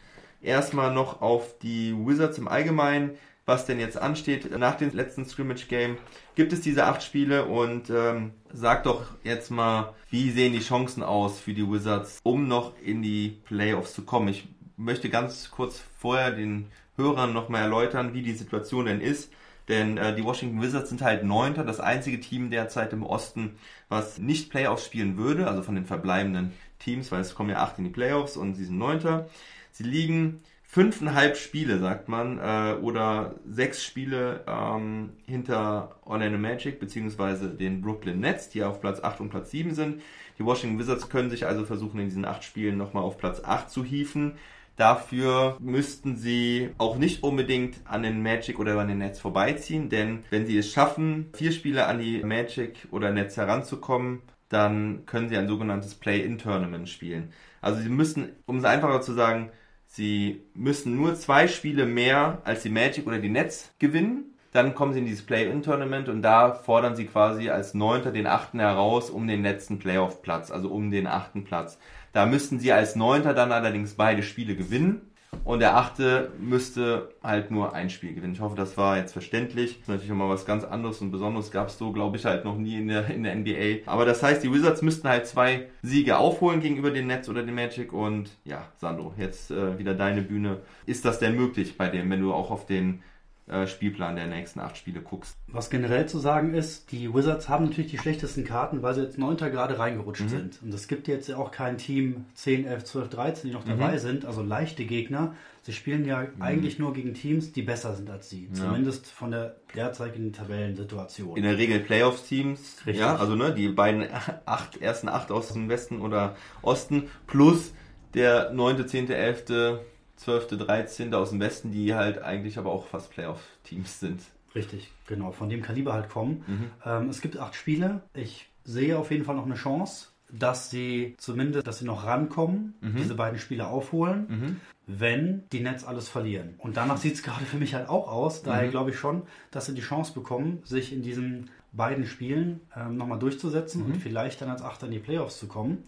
Speaker 2: erstmal noch auf die Wizards im Allgemeinen, was denn jetzt ansteht nach dem letzten Scrimmage-Game. Gibt es diese acht Spiele und ähm, sag doch jetzt mal, wie sehen die Chancen aus für die Wizards, um noch in die Playoffs zu kommen? Ich möchte ganz kurz vorher den Hörern nochmal erläutern, wie die Situation denn ist. Denn äh, die Washington Wizards sind halt Neunter, das einzige Team derzeit im Osten, was nicht Playoffs spielen würde, also von den verbleibenden Teams, weil es kommen ja acht in die Playoffs und sie sind Neunter. Sie liegen fünfeinhalb Spiele, sagt man, äh, oder sechs Spiele ähm, hinter Orlando Magic beziehungsweise den Brooklyn Nets, die auf Platz 8 und Platz 7 sind. Die Washington Wizards können sich also versuchen, in diesen acht Spielen nochmal auf Platz 8 zu hieven. Dafür müssten sie auch nicht unbedingt an den Magic oder an den Nets vorbeiziehen, denn wenn sie es schaffen, vier Spiele an die Magic oder Nets heranzukommen, dann können sie ein sogenanntes Play-in-Tournament spielen. Also sie müssen, um es einfacher zu sagen, sie müssen nur zwei Spiele mehr als die Magic oder die Nets gewinnen. Dann kommen sie in dieses Play-in-Tournament und da fordern sie quasi als Neunter den Achten heraus um den letzten Playoff-Platz, also um den achten Platz. Da müssten sie als Neunter dann allerdings beide Spiele gewinnen. Und der Achte müsste halt nur ein Spiel gewinnen. Ich hoffe, das war jetzt verständlich. Das ist natürlich immer was ganz anderes und Besonderes gab es so, glaube ich, halt noch nie in der, in der NBA. Aber das heißt, die Wizards müssten halt zwei Siege aufholen gegenüber den Nets oder den Magic. Und ja, Sandro, jetzt äh, wieder deine Bühne. Ist das denn möglich bei dem, wenn du auch auf den äh, Spielplan der nächsten acht Spiele guckst.
Speaker 4: Was generell zu sagen ist, die Wizards haben natürlich die schlechtesten Karten, weil sie jetzt neunter gerade reingerutscht sind. Und es gibt jetzt ja auch kein Team 10, 11, 12, 13, die noch dabei sind, also leichte Gegner. Sie spielen ja eigentlich nur gegen Teams, die besser sind als sie. Zumindest von der derzeitigen Tabellensituation.
Speaker 2: In der Regel Playoffs-Teams,
Speaker 4: Richtig.
Speaker 2: ja, also ne, die beiden acht, ersten acht aus dem Westen oder Osten plus der neunte, zehnte, elfte, zwölfte, dreizehnte aus dem Westen, die halt eigentlich aber auch fast Playoff-Teams sind.
Speaker 4: Richtig, genau, von dem Kaliber halt kommen.
Speaker 2: Mhm.
Speaker 4: Ähm, es gibt acht Spiele. Ich sehe auf jeden Fall noch eine Chance, dass sie zumindest, dass sie noch rankommen,
Speaker 2: Mhm.
Speaker 4: diese beiden Spiele aufholen, wenn die Nets alles verlieren. Und danach sieht es gerade für mich halt auch aus. Daher
Speaker 2: Mhm.
Speaker 4: glaube ich schon, dass sie die Chance bekommen, sich in diesen beiden Spielen ähm, nochmal durchzusetzen
Speaker 2: Mhm.
Speaker 4: und vielleicht dann als Achter in die Playoffs zu kommen.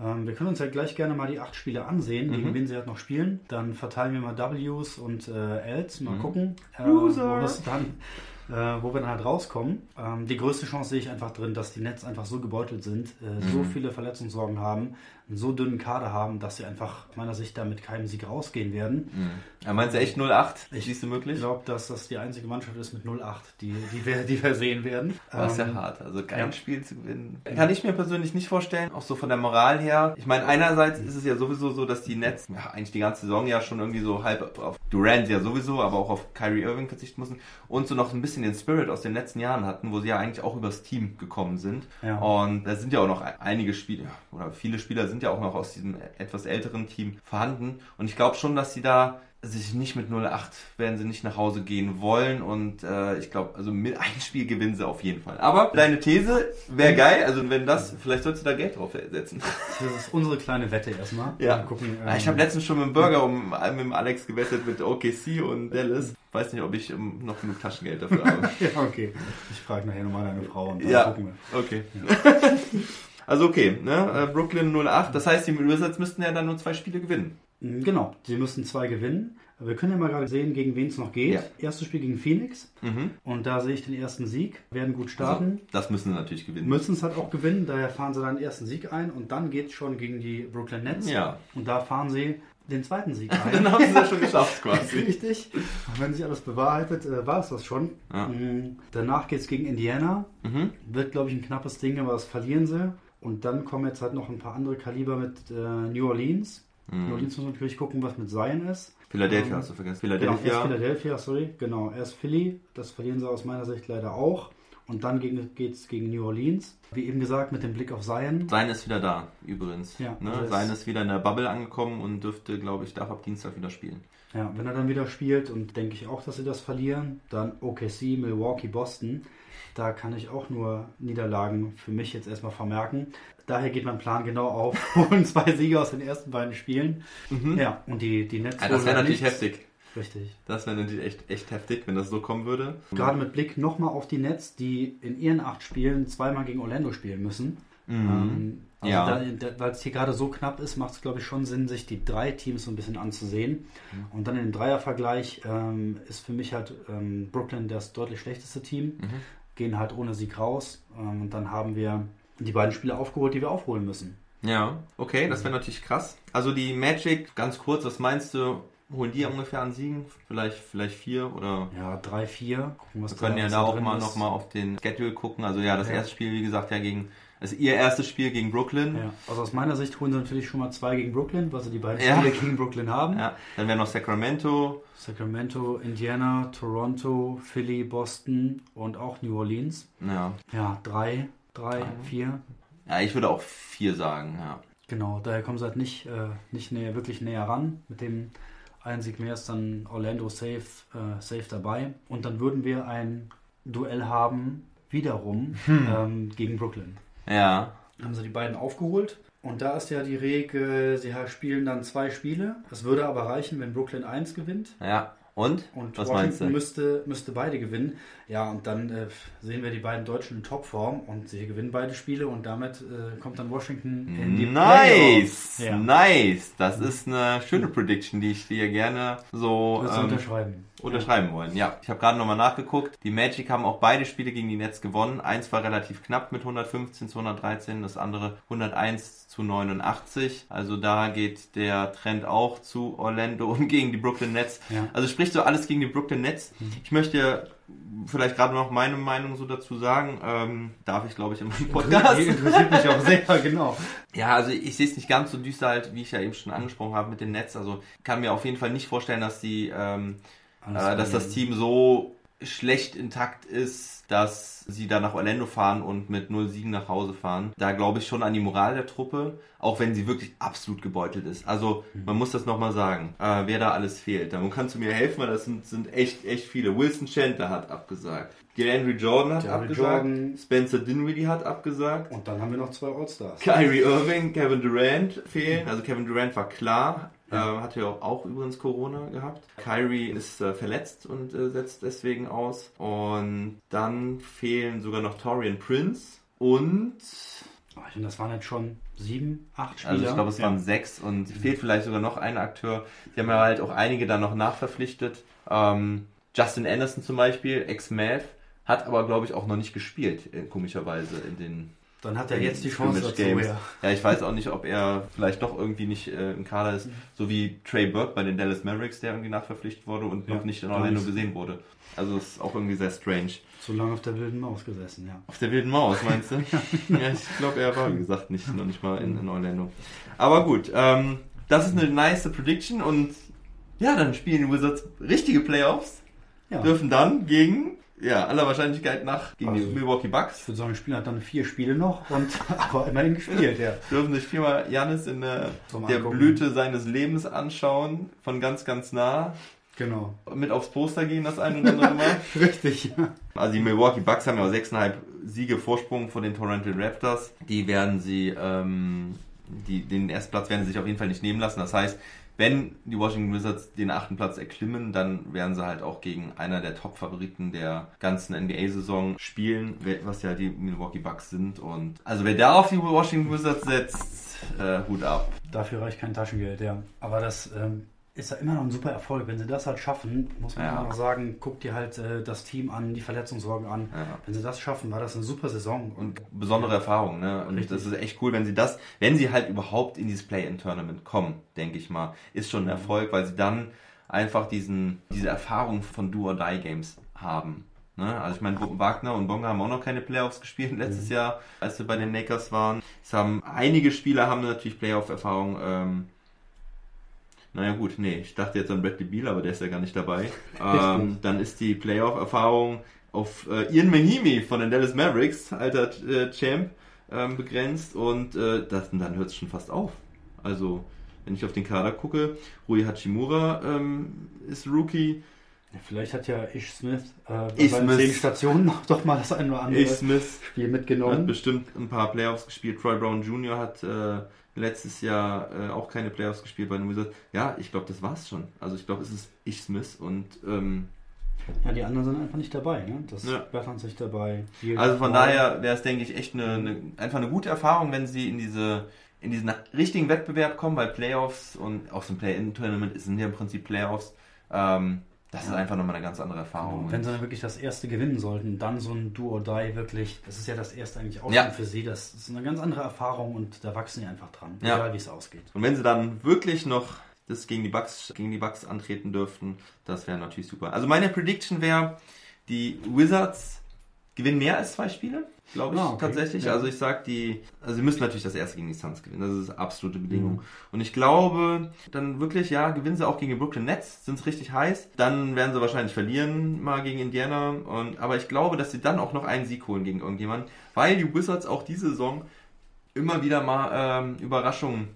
Speaker 4: Ähm, wir können uns halt gleich gerne mal die acht Spiele ansehen,
Speaker 2: Mhm.
Speaker 4: gegen wen sie halt noch spielen. Dann verteilen wir mal Ws und äh, Ls, mal gucken, äh, wo es dann äh, wo wir dann halt rauskommen. Ähm, die größte Chance sehe ich einfach drin, dass die Nets einfach so gebeutelt sind, äh, so viele Verletzungssorgen haben, einen so dünnen Kader haben, dass sie einfach meiner Sicht da mit keinem Sieg rausgehen werden.
Speaker 2: Ja, meinst du echt 08?
Speaker 4: Ich
Speaker 2: Siehst du
Speaker 4: Ich
Speaker 2: möglich?
Speaker 4: glaube, dass das die einzige Mannschaft ist mit 0-8, die, die, wir, die wir sehen werden.
Speaker 2: Das ist ja
Speaker 4: Ähm,
Speaker 2: hart, also kein
Speaker 4: ja.
Speaker 2: Spiel zu gewinnen. Kann ich mir persönlich nicht vorstellen, auch so von der Moral her. Ich meine, einerseits ist es ja sowieso so, dass die Nets ja, eigentlich die ganze Saison ja schon irgendwie so halb auf Durant ja sowieso, aber auch auf Kyrie Irving verzichten mussten und so noch ein bisschen den Spirit aus den letzten Jahren hatten, wo sie ja eigentlich auch übers Team gekommen sind.
Speaker 4: Ja.
Speaker 2: Und da sind ja auch noch einige Spieler, oder viele Spieler sind ja auch noch aus diesem etwas älteren Team vorhanden. Und ich glaube schon, dass sie da sich nicht mit 0-8 werden sie nicht nach Hause gehen wollen und äh, ich glaube, also mit ein Spiel gewinnen sie auf jeden Fall. Aber deine These wäre geil, also wenn das, vielleicht sollst du da Geld drauf setzen.
Speaker 4: Das ist unsere kleine Wette erstmal.
Speaker 2: Ja.
Speaker 4: Gucken,
Speaker 2: Ja, ich
Speaker 4: ähm,
Speaker 2: habe letztens schon mit dem Burger um, mit dem Alex gewettet mit OKC und Dallas. Weiß nicht, ob ich ähm, noch genug Taschengeld dafür habe. [laughs]
Speaker 4: Ja, okay. Ich frage nachher nochmal deine Frau und dann
Speaker 2: Ja,
Speaker 4: gucken wir.
Speaker 2: okay. Also okay, ne? äh, Brooklyn 08. Das heißt, die Wizards müssten ja dann nur zwei Spiele gewinnen.
Speaker 4: Mm, Genau, sie müssen zwei gewinnen. Wir können ja mal gerade sehen, gegen wen es noch geht.
Speaker 2: Ja.
Speaker 4: Erstes Spiel gegen Phoenix.
Speaker 2: Mhm.
Speaker 4: Und da sehe ich den ersten Sieg. Werden gut starten.
Speaker 2: Das müssen sie natürlich gewinnen.
Speaker 4: Müssen es halt auch gewinnen, daher fahren sie dann den ersten Sieg ein und dann geht es schon gegen die Brooklyn Nets.
Speaker 2: Ja.
Speaker 4: Und da fahren sie den zweiten Sieg [laughs] ein.
Speaker 2: Dann haben sie es ja schon geschafft quasi. [laughs]
Speaker 4: Richtig. Und wenn sich alles bewahrheitet, äh, war es das schon.
Speaker 2: Ja.
Speaker 4: Mm, Danach geht es gegen Indiana.
Speaker 2: Mhm.
Speaker 4: Wird, glaube ich, ein knappes Ding, aber das verlieren sie. Und dann kommen jetzt halt noch ein paar andere Kaliber mit äh, New Orleans.
Speaker 2: Mhm.
Speaker 4: New Orleans muss natürlich gucken, was mit Zion ist.
Speaker 2: Philadelphia
Speaker 4: Ähm,
Speaker 2: hast du vergessen.
Speaker 4: Genau, erst
Speaker 2: Philadelphia.
Speaker 4: Philadelphia, sorry. Genau, erst Philly. Das verlieren sie aus meiner Sicht leider auch. Und dann geht es gegen New Orleans. Wie eben gesagt, mit dem Blick auf Zion.
Speaker 2: Sein ist wieder da, übrigens.
Speaker 4: Ja,
Speaker 2: ne? Sein ist wieder in der Bubble angekommen und dürfte, glaube ich, darf ab Dienstag wieder spielen.
Speaker 4: Ja, wenn er dann wieder spielt und denke ich auch, dass sie das verlieren, dann OKC, Milwaukee, Boston. Da kann ich auch nur Niederlagen für mich jetzt erstmal vermerken. Daher geht mein Plan genau auf. [laughs] Holen zwei Siege aus den ersten beiden Spielen. Ja, und die, die.
Speaker 2: Mhm. Ja, das wäre natürlich
Speaker 4: nichts.
Speaker 2: heftig.
Speaker 4: Richtig.
Speaker 2: Das wäre natürlich echt, echt heftig, wenn das so kommen würde.
Speaker 4: Gerade mit Blick nochmal auf die Nets, die in ihren acht Spielen zweimal gegen Orlando spielen müssen. Ähm, also
Speaker 2: Ja.
Speaker 4: weil es hier gerade so knapp ist, macht es glaube ich schon Sinn, sich die drei Teams so ein bisschen anzusehen.
Speaker 2: Mhm.
Speaker 4: Und dann im Dreiervergleich ähm, ist für mich halt ähm, Brooklyn das deutlich schlechteste Team.
Speaker 2: Mhm.
Speaker 4: Gehen halt ohne Sieg raus. Ähm, und dann haben wir die beiden Spiele aufgeholt, die wir aufholen müssen.
Speaker 2: Ja, okay, das wäre natürlich krass. Also die Magic, ganz kurz, was meinst du? Holen die ungefähr an Siegen? Vielleicht, vielleicht vier oder
Speaker 4: Ja, 3-4. Gucken, was
Speaker 2: wir können ja da auch mal nochmal auf den Schedule gucken. Also ja, das
Speaker 4: Ja.
Speaker 2: erste Spiel, wie gesagt, ja gegen, also ihr erstes Spiel gegen Brooklyn.
Speaker 4: Ja, also aus meiner Sicht holen sie natürlich schon mal zwei gegen Brooklyn, weil sie die beiden
Speaker 2: Ja.
Speaker 4: Spiele gegen Brooklyn haben.
Speaker 2: Ja, dann wäre noch Sacramento.
Speaker 4: Sacramento, Indiana, Toronto, Philly, Boston und auch New Orleans.
Speaker 2: Ja.
Speaker 4: Ja, drei, drei, vier.
Speaker 2: ja, ich würde auch vier sagen, ja.
Speaker 4: Genau, daher kommen sie halt nicht, äh, nicht näher, wirklich näher ran. Mit dem einen Sieg mehr ist dann Orlando safe, äh, safe dabei. Und dann würden wir ein Duell haben, wiederum ähm, gegen Brooklyn.
Speaker 2: Ja,
Speaker 4: haben sie die beiden aufgeholt. Und da ist ja die Regel, sie spielen dann zwei Spiele. Es würde aber reichen, wenn Brooklyn 1 gewinnt.
Speaker 2: ja. Und?
Speaker 4: Und
Speaker 2: was meinst
Speaker 4: Washington müsste, müsste beide gewinnen. Ja, und dann äh, sehen wir die beiden Deutschen in Topform und sie gewinnen beide Spiele und damit äh, kommt dann Washington in die
Speaker 2: Nice.
Speaker 4: Ja.
Speaker 2: nice. Das ist eine schöne Prediction, die ich dir gerne so. Ähm,
Speaker 4: unterschreiben?
Speaker 2: Unterschreiben wollen. Ja, ich habe gerade nochmal nachgeguckt. Die Magic haben auch beide Spiele gegen die Nets gewonnen. Eins war relativ knapp mit 115 zu 113, das andere 101 zu 89. Also da geht der Trend auch zu Orlando und gegen die Brooklyn Nets.
Speaker 4: Ja.
Speaker 2: Also spricht so alles gegen die Brooklyn Nets. Ich möchte vielleicht gerade noch meine Meinung so dazu sagen. Ähm, darf ich, glaube ich, im Podcast.
Speaker 4: Interessiert mich auch sehr, [laughs] genau.
Speaker 2: Ja, also ich sehe es nicht ganz so düster halt, wie ich ja eben schon angesprochen habe mit den Nets. Also kann mir auf jeden Fall nicht vorstellen, dass die, ähm, äh, dass das Team so schlecht intakt ist, dass sie da nach Orlando fahren und mit 0 Siegen nach Hause fahren. Da glaube ich schon an die Moral der Truppe, auch wenn sie wirklich absolut gebeutelt ist. Also man muss das nochmal sagen, äh, wer da alles fehlt. Da kannst du mir helfen, weil das sind, sind echt, echt viele. Wilson Chandler hat abgesagt. DeAndre Jordan hat
Speaker 4: DeAndre
Speaker 2: abgesagt.
Speaker 4: Jordan.
Speaker 2: Spencer Dinwiddie hat abgesagt.
Speaker 4: Und dann haben wir noch zwei Allstars.
Speaker 2: Kyrie Irving, Kevin Durant fehlen. Also Kevin Durant war klar, äh, hatte ja auch, auch übrigens Corona gehabt. Kyrie ist äh, verletzt und äh, setzt deswegen aus. Und dann fehlen sogar noch Torian Prince und
Speaker 4: Oh, Ich finde, das waren jetzt schon sieben, acht Spieler.
Speaker 2: also ich glaube es
Speaker 4: Ja.
Speaker 2: waren sechs und fehlt vielleicht sogar noch ein Akteur. Sie haben ja halt auch einige dann noch nachverpflichtet. Ähm, Justin Anderson zum Beispiel, ex-Mav, hat aber glaube ich auch noch nicht gespielt, äh, komischerweise in den
Speaker 4: Dann hat er jetzt die Chance dazu, ja.
Speaker 2: Ja, ich weiß auch nicht, ob er vielleicht doch irgendwie nicht äh, im Kader ist, so wie Trey Burke bei den Dallas Mavericks, der irgendwie nachverpflichtet wurde und
Speaker 4: Ja,
Speaker 2: noch nicht in Orlando gesehen wurde. Also ist auch irgendwie sehr strange.
Speaker 4: Zu lange auf der wilden Maus gesessen, ja.
Speaker 2: Auf der wilden Maus, meinst du? [laughs] ja, ich glaube, er war, wie gesagt, nicht, noch nicht mal in, in Orlando. Aber gut, ähm, das ist eine nice Prediction und ja, dann spielen die Wizards richtige Playoffs, dürfen dann gegen, ja, aller Wahrscheinlichkeit nach, gegen die
Speaker 4: Also-
Speaker 2: Milwaukee
Speaker 4: Ich
Speaker 2: Bucks,
Speaker 4: würde sagen, das Spiel hat dann vier Spiele noch und [laughs] aber immerhin gespielt, ja.
Speaker 2: dürfen sich viermal Janis in der, der. Blüte seines Lebens anschauen, von ganz, ganz nah,
Speaker 4: Genau.
Speaker 2: mit aufs Poster gehen das ein oder andere Mal. [laughs]
Speaker 4: Richtig, ja.
Speaker 2: Also die Milwaukee Bucks haben ja auch 6,5 Siege Vorsprung vor den Toronto Raptors. Die werden sie, ähm, die, den ersten Platz werden sie sich auf jeden Fall nicht nehmen lassen. Das heißt, wenn die Washington Wizards den achten Platz erklimmen, dann werden sie halt auch gegen einer der Top-Favoriten der ganzen NBA-Saison spielen, was ja die Milwaukee Bucks sind. Und also wer da auf die Washington Wizards setzt, äh, Hut ab.
Speaker 4: Dafür reicht kein Taschengeld, ja. Aber das ähm, ist ja immer noch ein super Erfolg. Wenn sie das halt schaffen, muss man
Speaker 2: Ja.
Speaker 4: sagen, guck dir halt äh, das Team an, die Verletzungssorgen an.
Speaker 2: Ja.
Speaker 4: Wenn sie das schaffen, war das eine super Saison.
Speaker 2: und besondere Erfahrung, ne? Und
Speaker 4: Richtig.
Speaker 2: das ist echt cool, wenn sie das, wenn sie halt überhaupt in dieses Play-in-Tournament kommen, denke ich mal, ist schon ein Erfolg, weil sie dann einfach diesen, diese Erfahrung von Do-or-Die-Games haben. Ne? Also ich meine, Wagner und Bonga haben auch noch keine Playoffs gespielt letztes Jahr, als wir bei den Lakers waren. Es haben einige Spieler haben natürlich Playoff-Erfahrung. Ähm, naja gut, nee, ich dachte jetzt an Bradley Beal, aber der ist ja gar nicht dabei. ähm, dann ist die Playoff-Erfahrung auf äh, Ian Mahimi von den Dallas Mavericks, alter äh, Champ, ähm, begrenzt und äh, das, dann hört es schon fast auf. Also, wenn ich auf den Kader gucke, Rui Hachimura ähm, ist Rookie,
Speaker 4: Ja, vielleicht hat ja Ish Smith äh, bei
Speaker 2: Ish Smith.
Speaker 4: zehn Stationen noch doch mal das ein oder andere
Speaker 2: Ace Smith
Speaker 4: Spiel
Speaker 2: hat
Speaker 4: mitgenommen.
Speaker 2: bestimmt ein paar Playoffs gespielt, Troy Brown Jr. hat äh, letztes Jahr äh, auch keine Playoffs gespielt bei den Wizards. Ja, ich glaube, das war's schon. Also ich glaube, es ist Ish Smith und ähm,
Speaker 4: Ja, die anderen sind einfach nicht dabei. Ne? Das
Speaker 2: Ja.
Speaker 4: Bertrand sich dabei.
Speaker 2: Also von daher wäre es, denke ich, echt eine, eine, einfach eine gute Erfahrung, wenn sie in diese in diesen richtigen Wettbewerb kommen, weil Playoffs und auch so ein Play-In-Tournament sind ja im Prinzip Playoffs. Ähm, das ist einfach nochmal eine ganz andere Erfahrung.
Speaker 4: Und wenn sie dann wirklich das erste gewinnen sollten, dann so ein Do or Die wirklich, das ist ja das erste eigentlich auch
Speaker 2: Ja.
Speaker 4: für sie. Das ist eine ganz andere Erfahrung und da wachsen die einfach dran,
Speaker 2: Ja.
Speaker 4: egal wie es ausgeht.
Speaker 2: Und wenn sie dann wirklich noch das gegen die Bucks, gegen die Bucks antreten dürften, das wäre natürlich super. Also meine Prediction wäre, die Wizards gewinnen mehr als zwei Spiele, glaube ich
Speaker 4: Ah, okay.
Speaker 2: tatsächlich.
Speaker 4: Ja.
Speaker 2: Also ich sag die, also sie müssen natürlich das erste gegen die Suns gewinnen. Das ist absolute Bedingung.
Speaker 4: Mhm.
Speaker 2: Und ich glaube, dann wirklich, ja, gewinnen sie auch gegen die Brooklyn Nets, sind richtig heiß. Dann werden sie wahrscheinlich verlieren mal gegen Indiana. Und, aber ich glaube, dass sie dann auch noch einen Sieg holen gegen irgendjemanden, weil die Wizards auch diese Saison immer wieder mal ähm, Überraschungen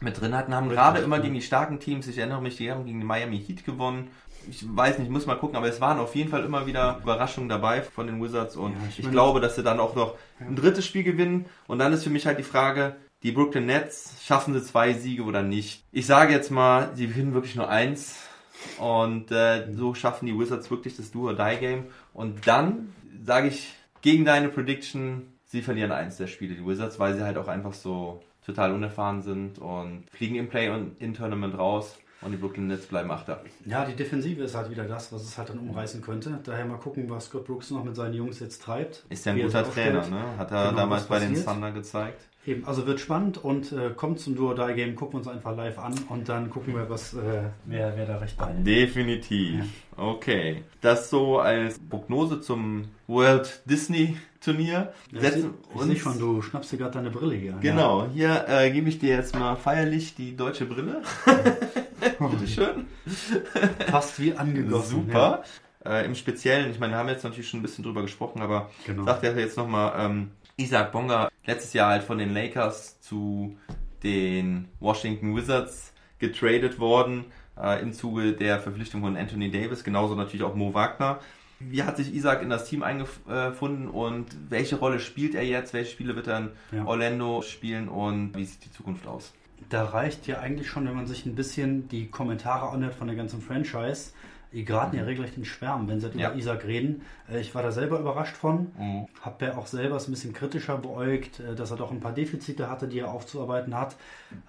Speaker 2: mit drin hatten, haben gerade immer gegen die starken Teams, ich erinnere mich, die haben gegen die Miami Heat gewonnen. Ich weiß nicht, muss mal gucken, aber es waren auf jeden Fall immer wieder Überraschungen dabei von den Wizards und
Speaker 4: Ja, ich
Speaker 2: ich, glaube, dass sie dann auch noch ein drittes Spiel gewinnen und dann ist für mich halt die Frage, die Brooklyn Nets, schaffen sie zwei Siege oder nicht? Ich sage jetzt mal, sie gewinnen wirklich nur eins und äh, so schaffen die Wizards wirklich das Do-or-Die-Game und dann sage ich gegen deine Prediction, sie verlieren eins der Spiele, die Wizards, weil sie halt auch einfach so total unerfahren sind und fliegen im Play-In-Tournament raus. Und die Brooklyn Nets bleiben Achter.
Speaker 4: Ja, die Defensive ist halt wieder das, was es halt dann umreißen könnte. Daher mal gucken, was Scott Brooks noch mit seinen Jungs jetzt treibt.
Speaker 2: Ist ja ein
Speaker 4: er
Speaker 2: guter Trainer,
Speaker 4: aufstellt.
Speaker 2: ne? Hat er
Speaker 4: Genau,
Speaker 2: damals bei den. Thunder gezeigt.
Speaker 4: Eben, also wird spannend und äh, kommt zum Duo-Die-Game, gucken wir uns einfach live an und dann gucken wir, was, äh, wer, wer da recht behält.
Speaker 2: Definitiv. Okay. Das so als Prognose zum World Disney Turnier.
Speaker 4: Ja, ich sehe schon, du schnappst dir gerade deine Brille hier.
Speaker 2: Genau, hier äh, gebe ich dir jetzt mal feierlich die deutsche Brille. [laughs] Bitteschön.
Speaker 4: Ja, passt wie angegossen.
Speaker 2: Super. Äh, Im Speziellen, ich meine, wir haben jetzt natürlich schon ein bisschen drüber gesprochen, aber
Speaker 4: Genau.
Speaker 2: sagt er jetzt nochmal, ähm, Isaac Bonga, letztes Jahr halt von den Lakers zu den Washington Wizards getradet worden, äh, im Zuge der Verpflichtung von Anthony Davis, genauso natürlich auch Mo Wagner. Wie hat sich Isaac in das Team eingefunden und welche Rolle spielt er jetzt? Welche Spiele wird er in
Speaker 4: Ja.
Speaker 2: Orlando spielen und wie sieht die Zukunft aus?
Speaker 4: Da reicht ja eigentlich schon, wenn man sich ein bisschen die Kommentare anhört von der ganzen Franchise. Die geraten ja regelrecht in Schwärmen, wenn sie halt
Speaker 2: Ja.
Speaker 4: über Isaac reden. Äh, Ich war da selber überrascht von.
Speaker 2: Mhm.
Speaker 4: Hab ja auch selber es ein bisschen kritischer beäugt, äh, dass er doch ein paar Defizite hatte, die er aufzuarbeiten hat.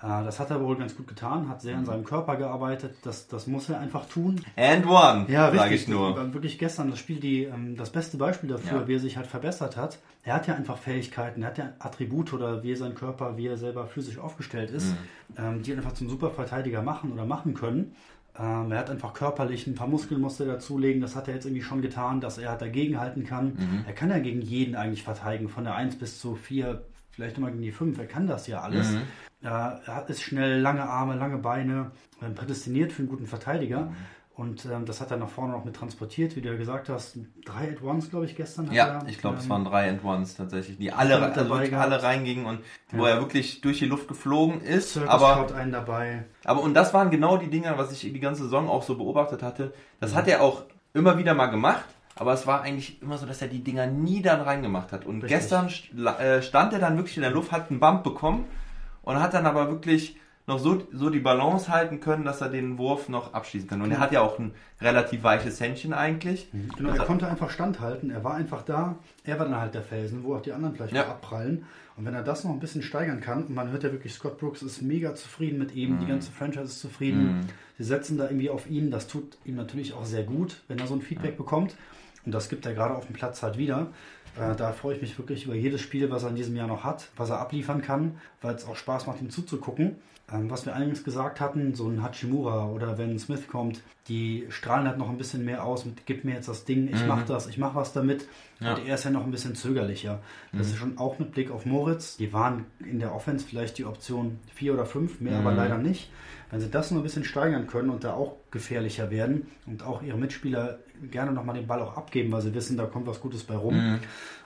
Speaker 4: Äh, Das hat er wohl ganz gut getan, hat sehr an seinem Körper gearbeitet. Das, das muss er einfach tun.
Speaker 2: And one,
Speaker 4: Ja,
Speaker 2: sage
Speaker 4: richtig.
Speaker 2: ich nur.
Speaker 4: Wirklich gestern das Spiel, die, ähm, das beste Beispiel dafür,
Speaker 2: Ja.
Speaker 4: wie er sich halt verbessert hat. Er hat ja einfach Fähigkeiten, er hat ja Attribute oder wie sein Körper, wie er selber physisch aufgestellt ist, ähm, die ihn einfach zum Superverteidiger machen oder machen können. Ähm, er hat einfach körperlich ein paar Muskeln musste er dazulegen. Das hat er jetzt irgendwie schon getan, dass er halt dagegenhalten kann. Er kann ja gegen jeden eigentlich verteidigen, von der 1 bis zu 4, vielleicht nochmal gegen die 5. Er kann das ja alles. Ja, er hat- ist schnell, lange Arme, lange Beine, ähm, prädestiniert für einen guten Verteidiger. Und ähm, das hat er nach vorne noch mit transportiert, wie du ja gesagt hast. Drei at once, glaube ich, gestern. hat
Speaker 2: Ja,
Speaker 4: er,
Speaker 2: ich glaube, es
Speaker 4: ähm,
Speaker 2: waren drei and ones tatsächlich, die alle, also alle reingingen und wo er wirklich durch die Luft geflogen ist.
Speaker 4: Circus
Speaker 2: Aber,
Speaker 4: einen dabei.
Speaker 2: aber und das waren genau die Dinger, was ich die ganze Saison auch so beobachtet hatte. Das hat er auch immer wieder mal gemacht. Aber es war eigentlich immer so, dass er die Dinger nie dann reingemacht hat. Und
Speaker 4: Richtig.
Speaker 2: gestern st- äh, stand er dann wirklich in der Luft, hat einen Bump bekommen und hat dann aber wirklich noch so, so die Balance halten können, dass er den Wurf noch abschließen kann. Und er hat ja auch ein relativ weiches Händchen eigentlich.
Speaker 4: Genau,
Speaker 2: Das
Speaker 4: er konnte einfach standhalten. Er war einfach da. Er war dann halt der Felsen, wo auch die anderen vielleicht
Speaker 2: Ja.
Speaker 4: abprallen. Und wenn er das noch ein bisschen steigern kann, und man hört ja wirklich, Scott Brooks ist mega zufrieden mit ihm,
Speaker 2: Mhm.
Speaker 4: die ganze Franchise ist zufrieden. Sie setzen da irgendwie auf ihn. Das tut ihm natürlich auch sehr gut, wenn er so ein Feedback bekommt. Und das gibt er gerade auf dem Platz halt wieder. Äh, da freue ich mich wirklich über jedes Spiel, was er in diesem Jahr noch hat, was er abliefern kann, weil es auch Spaß macht, ihm zuzugucken. Ähm, was wir eingangs gesagt hatten, so ein Hachimura oder wenn Smith kommt, die strahlen halt noch ein bisschen mehr aus mit, gib mir jetzt das Ding, ich mach das, ich mach was damit.
Speaker 2: Ja.
Speaker 4: Und er ist ja noch ein bisschen zögerlicher. Das ist schon auch mit Blick auf Moritz. Die waren in der Offense vielleicht die Option 4 oder 5, mehr aber leider nicht. Wenn sie das noch ein bisschen steigern können und da auch gefährlicher werden und auch ihre Mitspieler gerne nochmal den Ball auch abgeben, weil sie wissen, da kommt was Gutes bei rum,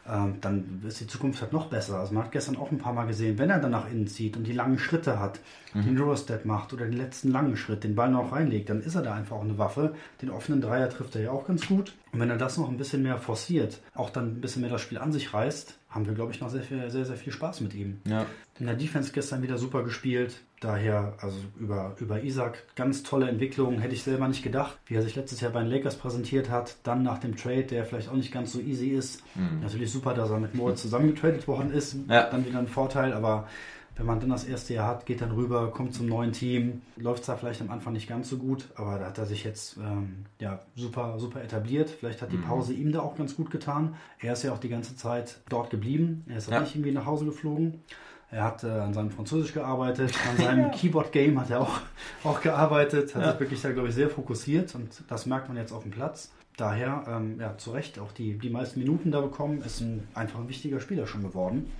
Speaker 4: ähm, dann ist die Zukunft halt noch besser. Also man hat gestern auch ein paar Mal gesehen, wenn er dann nach innen zieht und die langen Schritte hat, den Eurostep macht oder den letzten langen Schritt, den Ball noch reinlegt, dann ist er da einfach auch eine Waffe. Den offenen Dreier trifft er ja auch ganz gut. Und wenn er das noch ein bisschen mehr forciert, auch dann ein bisschen mehr das Spiel an sich reißt, haben wir, glaube ich, noch sehr, viel, sehr, sehr viel Spaß mit ihm.
Speaker 2: Ja.
Speaker 4: In der Defense gestern wieder super gespielt. Daher, also über, über Isaac, ganz tolle Entwicklung. Hätte ich selber nicht gedacht, wie er sich letztes Jahr bei den Lakers präsentiert hat. Dann nach dem Trade, der vielleicht auch nicht ganz so easy ist. Natürlich super, dass er mit Moritz zusammengetradet worden ist.
Speaker 2: Ja.
Speaker 4: Dann wieder ein Vorteil, aber wenn man dann das erste Jahr hat, geht dann rüber, kommt zum neuen Team, läuft zwar vielleicht am Anfang nicht ganz so gut, aber da hat er sich jetzt ähm, ja, super, super etabliert. Vielleicht hat die Pause ihm da auch ganz gut getan. Er ist ja auch die ganze Zeit dort geblieben. Er ist
Speaker 2: Ja.
Speaker 4: nicht irgendwie nach Hause geflogen. Er hat äh, an seinem Französisch gearbeitet, [laughs] an seinem Keyboard-Game hat er auch, [laughs] auch gearbeitet, hat
Speaker 2: Ja.
Speaker 4: sich wirklich da, glaube ich, sehr fokussiert und das merkt man jetzt auf dem Platz. Daher, ähm, ja, zu Recht auch die, die meisten Minuten da bekommen, ist ein, einfach ein wichtiger Spieler schon geworden.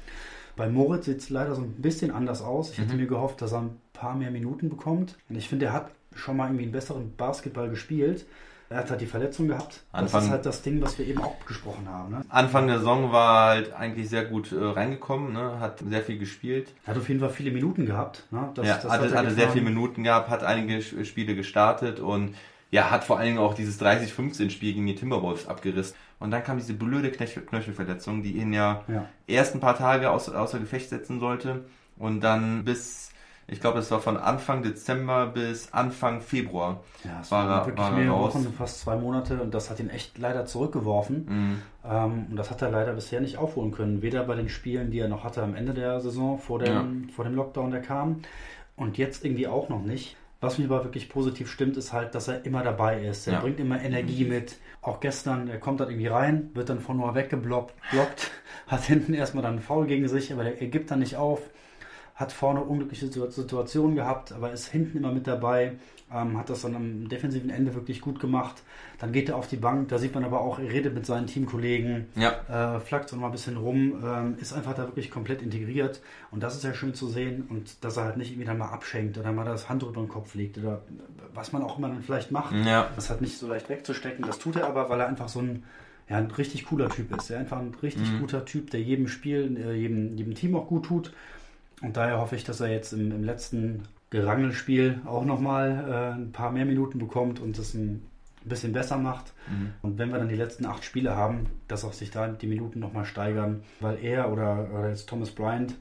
Speaker 4: Bei Moritz sieht es leider so ein bisschen anders aus. Ich hätte mir gehofft, dass er ein paar mehr Minuten bekommt. Und ich finde, er hat schon mal irgendwie einen besseren Basketball gespielt. Er hat halt die Verletzung gehabt.
Speaker 2: Anfang-
Speaker 4: das ist halt das Ding, was wir eben auch besprochen haben. Ne?
Speaker 2: Anfang der Saison war halt eigentlich sehr gut äh, reingekommen, ne? hat sehr viel gespielt.
Speaker 4: Er hat auf jeden Fall viele Minuten gehabt. Ne? Das,
Speaker 2: ja,
Speaker 4: das
Speaker 2: hatte,
Speaker 4: hat er
Speaker 2: hatte sehr viele Minuten gehabt, hat einige Spiele gestartet und ja, hat vor allen Dingen auch dieses 30-15-Spiel gegen die Timberwolves abgerissen. Und dann kam diese blöde Knöchel Knöchelverletzung, die ihn ja,
Speaker 4: Ja.
Speaker 2: erst ein paar Tage außer, außer Gefecht setzen sollte und dann bis, ich glaube, das war von Anfang Dezember bis Anfang Februar.
Speaker 4: Ja, es
Speaker 2: War er-
Speaker 4: wirklich
Speaker 2: war er
Speaker 4: mehrere
Speaker 2: raus.
Speaker 4: Wochen, fast zwei Monate und das hat ihn echt leider zurückgeworfen.
Speaker 2: Mhm.
Speaker 4: Ähm, und das hat er leider bisher nicht aufholen können. Weder bei den Spielen, die er noch hatte am Ende der Saison, vor dem, vor dem Lockdown, der kam, und jetzt irgendwie auch noch nicht. Was mich aber wirklich positiv stimmt, ist halt, dass er immer dabei ist. Er
Speaker 2: Ja.
Speaker 4: bringt immer Energie mit. Auch gestern, er kommt dann irgendwie rein, wird dann von Noah weggeblockt, blockt, [laughs] hat hinten erstmal dann einen Foul gegen sich, aber er gibt dann nicht auf. Hat vorne unglückliche Situ- Situationen gehabt, aber ist hinten immer mit dabei. Ähm, hat das dann am defensiven Ende wirklich gut gemacht. Dann geht er auf die Bank, da sieht man aber auch, er redet mit seinen Teamkollegen,
Speaker 2: Ja,
Speaker 4: äh, flackt so mal ein bisschen rum, ähm, ist einfach da wirklich komplett integriert. Und das ist ja schön zu sehen und dass er halt nicht irgendwie dann mal abschenkt oder mal das Handtuch über den Kopf legt oder was man auch immer dann vielleicht macht.
Speaker 2: ja.
Speaker 4: Das halt nicht so leicht wegzustecken. Das tut er aber, weil er einfach so ein, ja, ein richtig cooler Typ ist. Er ist einfach ein richtig
Speaker 2: Mhm.
Speaker 4: guter Typ, der jedem Spiel, äh, jedem, jedem Team auch gut tut. Und daher hoffe ich, dass er jetzt im, im letzten Gerangelspiel auch nochmal äh, ein paar mehr Minuten bekommt und das ein bisschen besser macht.
Speaker 2: Mhm.
Speaker 4: Und wenn wir dann die letzten acht Spiele haben, dass auch sich da die Minuten nochmal steigern, weil er oder, oder jetzt Thomas Bryant,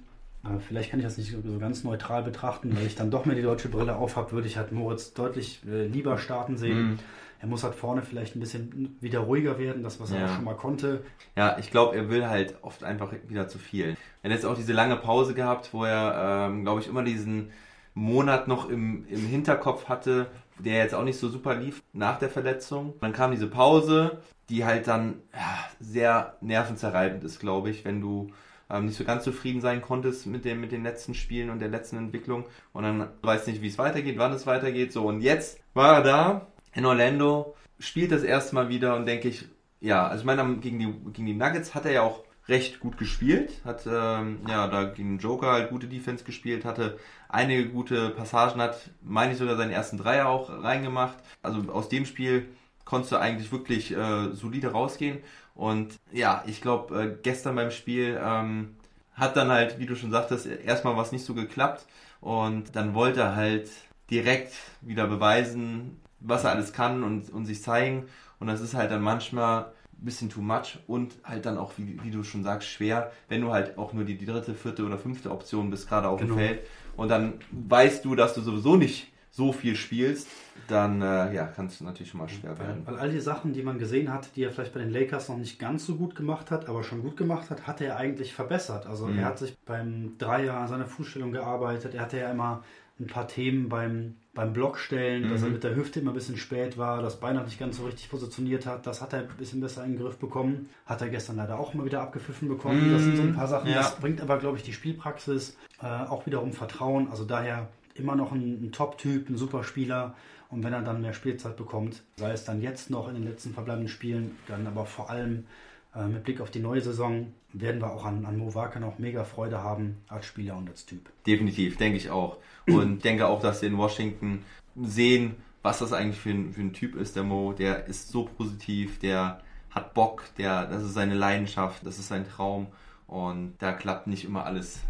Speaker 4: äh, vielleicht kann ich das nicht so ganz neutral betrachten, weil ich dann doch mehr die deutsche Brille aufhab, würde ich halt Moritz deutlich äh, lieber starten sehen.
Speaker 2: Mhm.
Speaker 4: Er muss halt vorne vielleicht ein bisschen wieder ruhiger werden, das was er
Speaker 2: Ja.
Speaker 4: auch schon mal konnte.
Speaker 2: Ja, ich glaube, er will halt oft einfach wieder zu viel. Er hat jetzt auch diese lange Pause gehabt, wo er, ähm, glaube ich, immer diesen Monat noch im, im Hinterkopf hatte, der jetzt auch nicht so super lief nach der Verletzung. Dann kam diese Pause, die halt dann ja, sehr nervenzerreibend ist, glaube ich, wenn du ähm, nicht so ganz zufrieden sein konntest mit, dem, mit den letzten Spielen und der letzten Entwicklung und dann weißt nicht, wie es weitergeht, wann es weitergeht. So, und jetzt war er da in Orlando, spielt das erste Mal wieder und denke ich, ja, also ich meine, gegen die, gegen die Nuggets hat er ja auch recht gut gespielt, hat ähm, ja da gegen Joker halt gute Defense gespielt, hatte einige gute Passagen, hat, meine ich, sogar seinen ersten Dreier auch reingemacht. Also aus dem Spiel konntest du eigentlich wirklich äh, solide rausgehen. Und ja, ich glaube, äh, gestern beim Spiel ähm, hat dann halt, wie du schon sagtest, erstmal was nicht so geklappt. Und dann wollte er halt direkt wieder beweisen, was er alles kann und, und sich zeigen. Und das ist halt dann manchmal bisschen too much und halt dann auch, wie, wie du schon sagst, schwer, wenn du halt auch nur die, die dritte, vierte oder fünfte Option bist, gerade auf
Speaker 4: Genau.
Speaker 2: dem Feld. Und dann weißt du, dass du sowieso nicht so viel spielst, dann äh, ja, kann es natürlich schon mal schwer werden.
Speaker 4: Weil all die Sachen, die man gesehen hat, die er vielleicht bei den Lakers noch nicht ganz so gut gemacht hat, aber schon gut gemacht hat, hat er eigentlich verbessert. Also
Speaker 2: Mhm.
Speaker 4: er hat sich beim Dreier an seiner Fußstellung gearbeitet. Er hatte ja immer ein paar Themen beim, beim Blockstellen, dass er
Speaker 2: Mhm.
Speaker 4: mit der Hüfte immer ein bisschen spät war, das Bein noch nicht ganz so richtig positioniert hat. Das hat er ein bisschen besser in den Griff bekommen. Hat er gestern leider auch mal wieder abgepfiffen bekommen. Das sind so ein paar Sachen.
Speaker 2: Ja.
Speaker 4: Das bringt aber, glaube ich, die Spielpraxis äh, auch wiederum Vertrauen. Also daher immer noch ein, ein Top-Typ, ein super Spieler. Und wenn er dann mehr Spielzeit bekommt, sei es dann jetzt noch in den letzten verbleibenden Spielen, dann aber vor allem äh, mit Blick auf die neue Saison, werden wir auch an, an Mo Wagner noch mega Freude haben als Spieler und als Typ.
Speaker 2: Definitiv, denke ich auch. Und [clears throat] denke auch, dass sie in Washington sehen, was das eigentlich für ein, für ein Typ ist, der Mo. Der ist so positiv, der hat Bock, der, das ist seine Leidenschaft, das ist sein Traum. Und da klappt nicht immer alles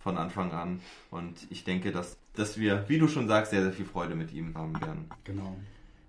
Speaker 2: von Anfang an. Und ich denke, dass, dass wir, wie du schon sagst, sehr, sehr viel Freude mit ihm haben werden.
Speaker 4: Genau.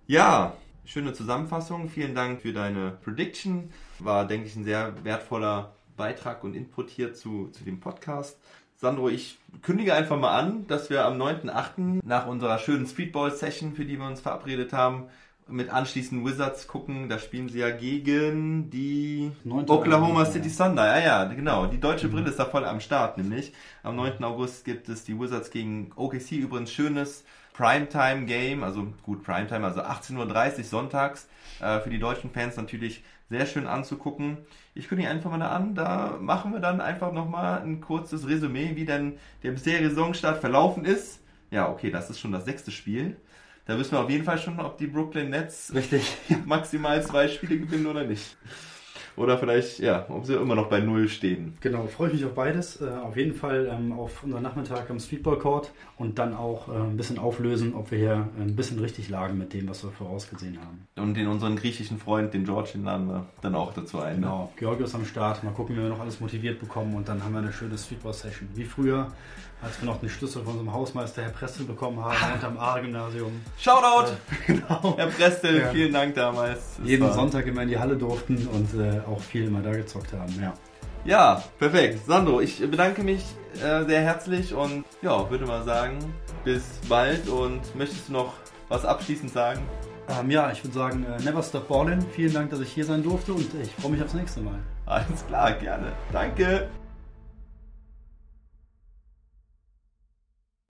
Speaker 2: Ja, schöne Zusammenfassung. Vielen Dank für deine Prediction. War, denke ich, ein sehr wertvoller Beitrag und Input hier zu, zu dem Podcast. Sandro, ich kündige einfach mal an, dass wir am 9.8. nach unserer schönen Streetball-Session, für die wir uns verabredet haben, mit anschließend Wizards gucken. Da spielen sie ja gegen die
Speaker 4: 9.
Speaker 2: Oklahoma
Speaker 4: August,
Speaker 2: City Thunder. Ja, ja, genau. Die deutsche Brille ist da voll am Start, nämlich. Am 9. August gibt es die Wizards gegen OKC. Übrigens schönes Primetime-Game. Also gut, Primetime, also 18.30 Uhr sonntags. Äh, für die deutschen Fans natürlich sehr schön anzugucken. Ich kündige einfach mal an, da machen wir dann einfach nochmal ein kurzes Resümee, wie denn der bisherige Saisonstart verlaufen ist. Ja, okay, das ist schon das sechste Spiel. Da wissen wir auf jeden Fall schon, ob die Brooklyn Nets
Speaker 4: Richtig. [laughs]
Speaker 2: maximal zwei Spiele gewinnen oder nicht. Oder vielleicht, ja, ob sie immer noch bei Null stehen.
Speaker 4: Genau, freue ich mich auf beides. Äh, auf jeden Fall ähm, auf unseren Nachmittag am Streetball Court und dann auch äh, ein bisschen auflösen, ob wir hier ein bisschen richtig lagen mit dem, was wir vorausgesehen haben.
Speaker 2: Und den unseren griechischen Freund, den George, den laden wir dann auch dazu ein. ne?
Speaker 4: Genau, Georgios am Start. Mal gucken, wie wir noch alles motiviert bekommen und dann haben wir eine schöne Streetball-Session. Wie früher, als wir noch den Schlüssel von unserem Hausmeister Herr Prestel bekommen haben, unterm A-Gymnasium.
Speaker 2: Shoutout! [laughs]
Speaker 4: Genau.
Speaker 2: Herr Prestel,
Speaker 4: Ja.
Speaker 2: vielen Dank damals. Das
Speaker 4: Jeden
Speaker 2: war-
Speaker 4: Sonntag immer in die Halle durften und äh, auch viel immer da gezockt haben. Ja.
Speaker 2: Ja, perfekt. Sandro, ich bedanke mich äh, sehr herzlich und ja, würde mal sagen, bis bald und möchtest du noch was abschließend sagen?
Speaker 4: Ähm, ja, ich würde sagen, äh, never stop ballin'. Vielen Dank, dass ich hier sein durfte und ich freue mich aufs nächste Mal.
Speaker 2: Alles klar, gerne. Danke.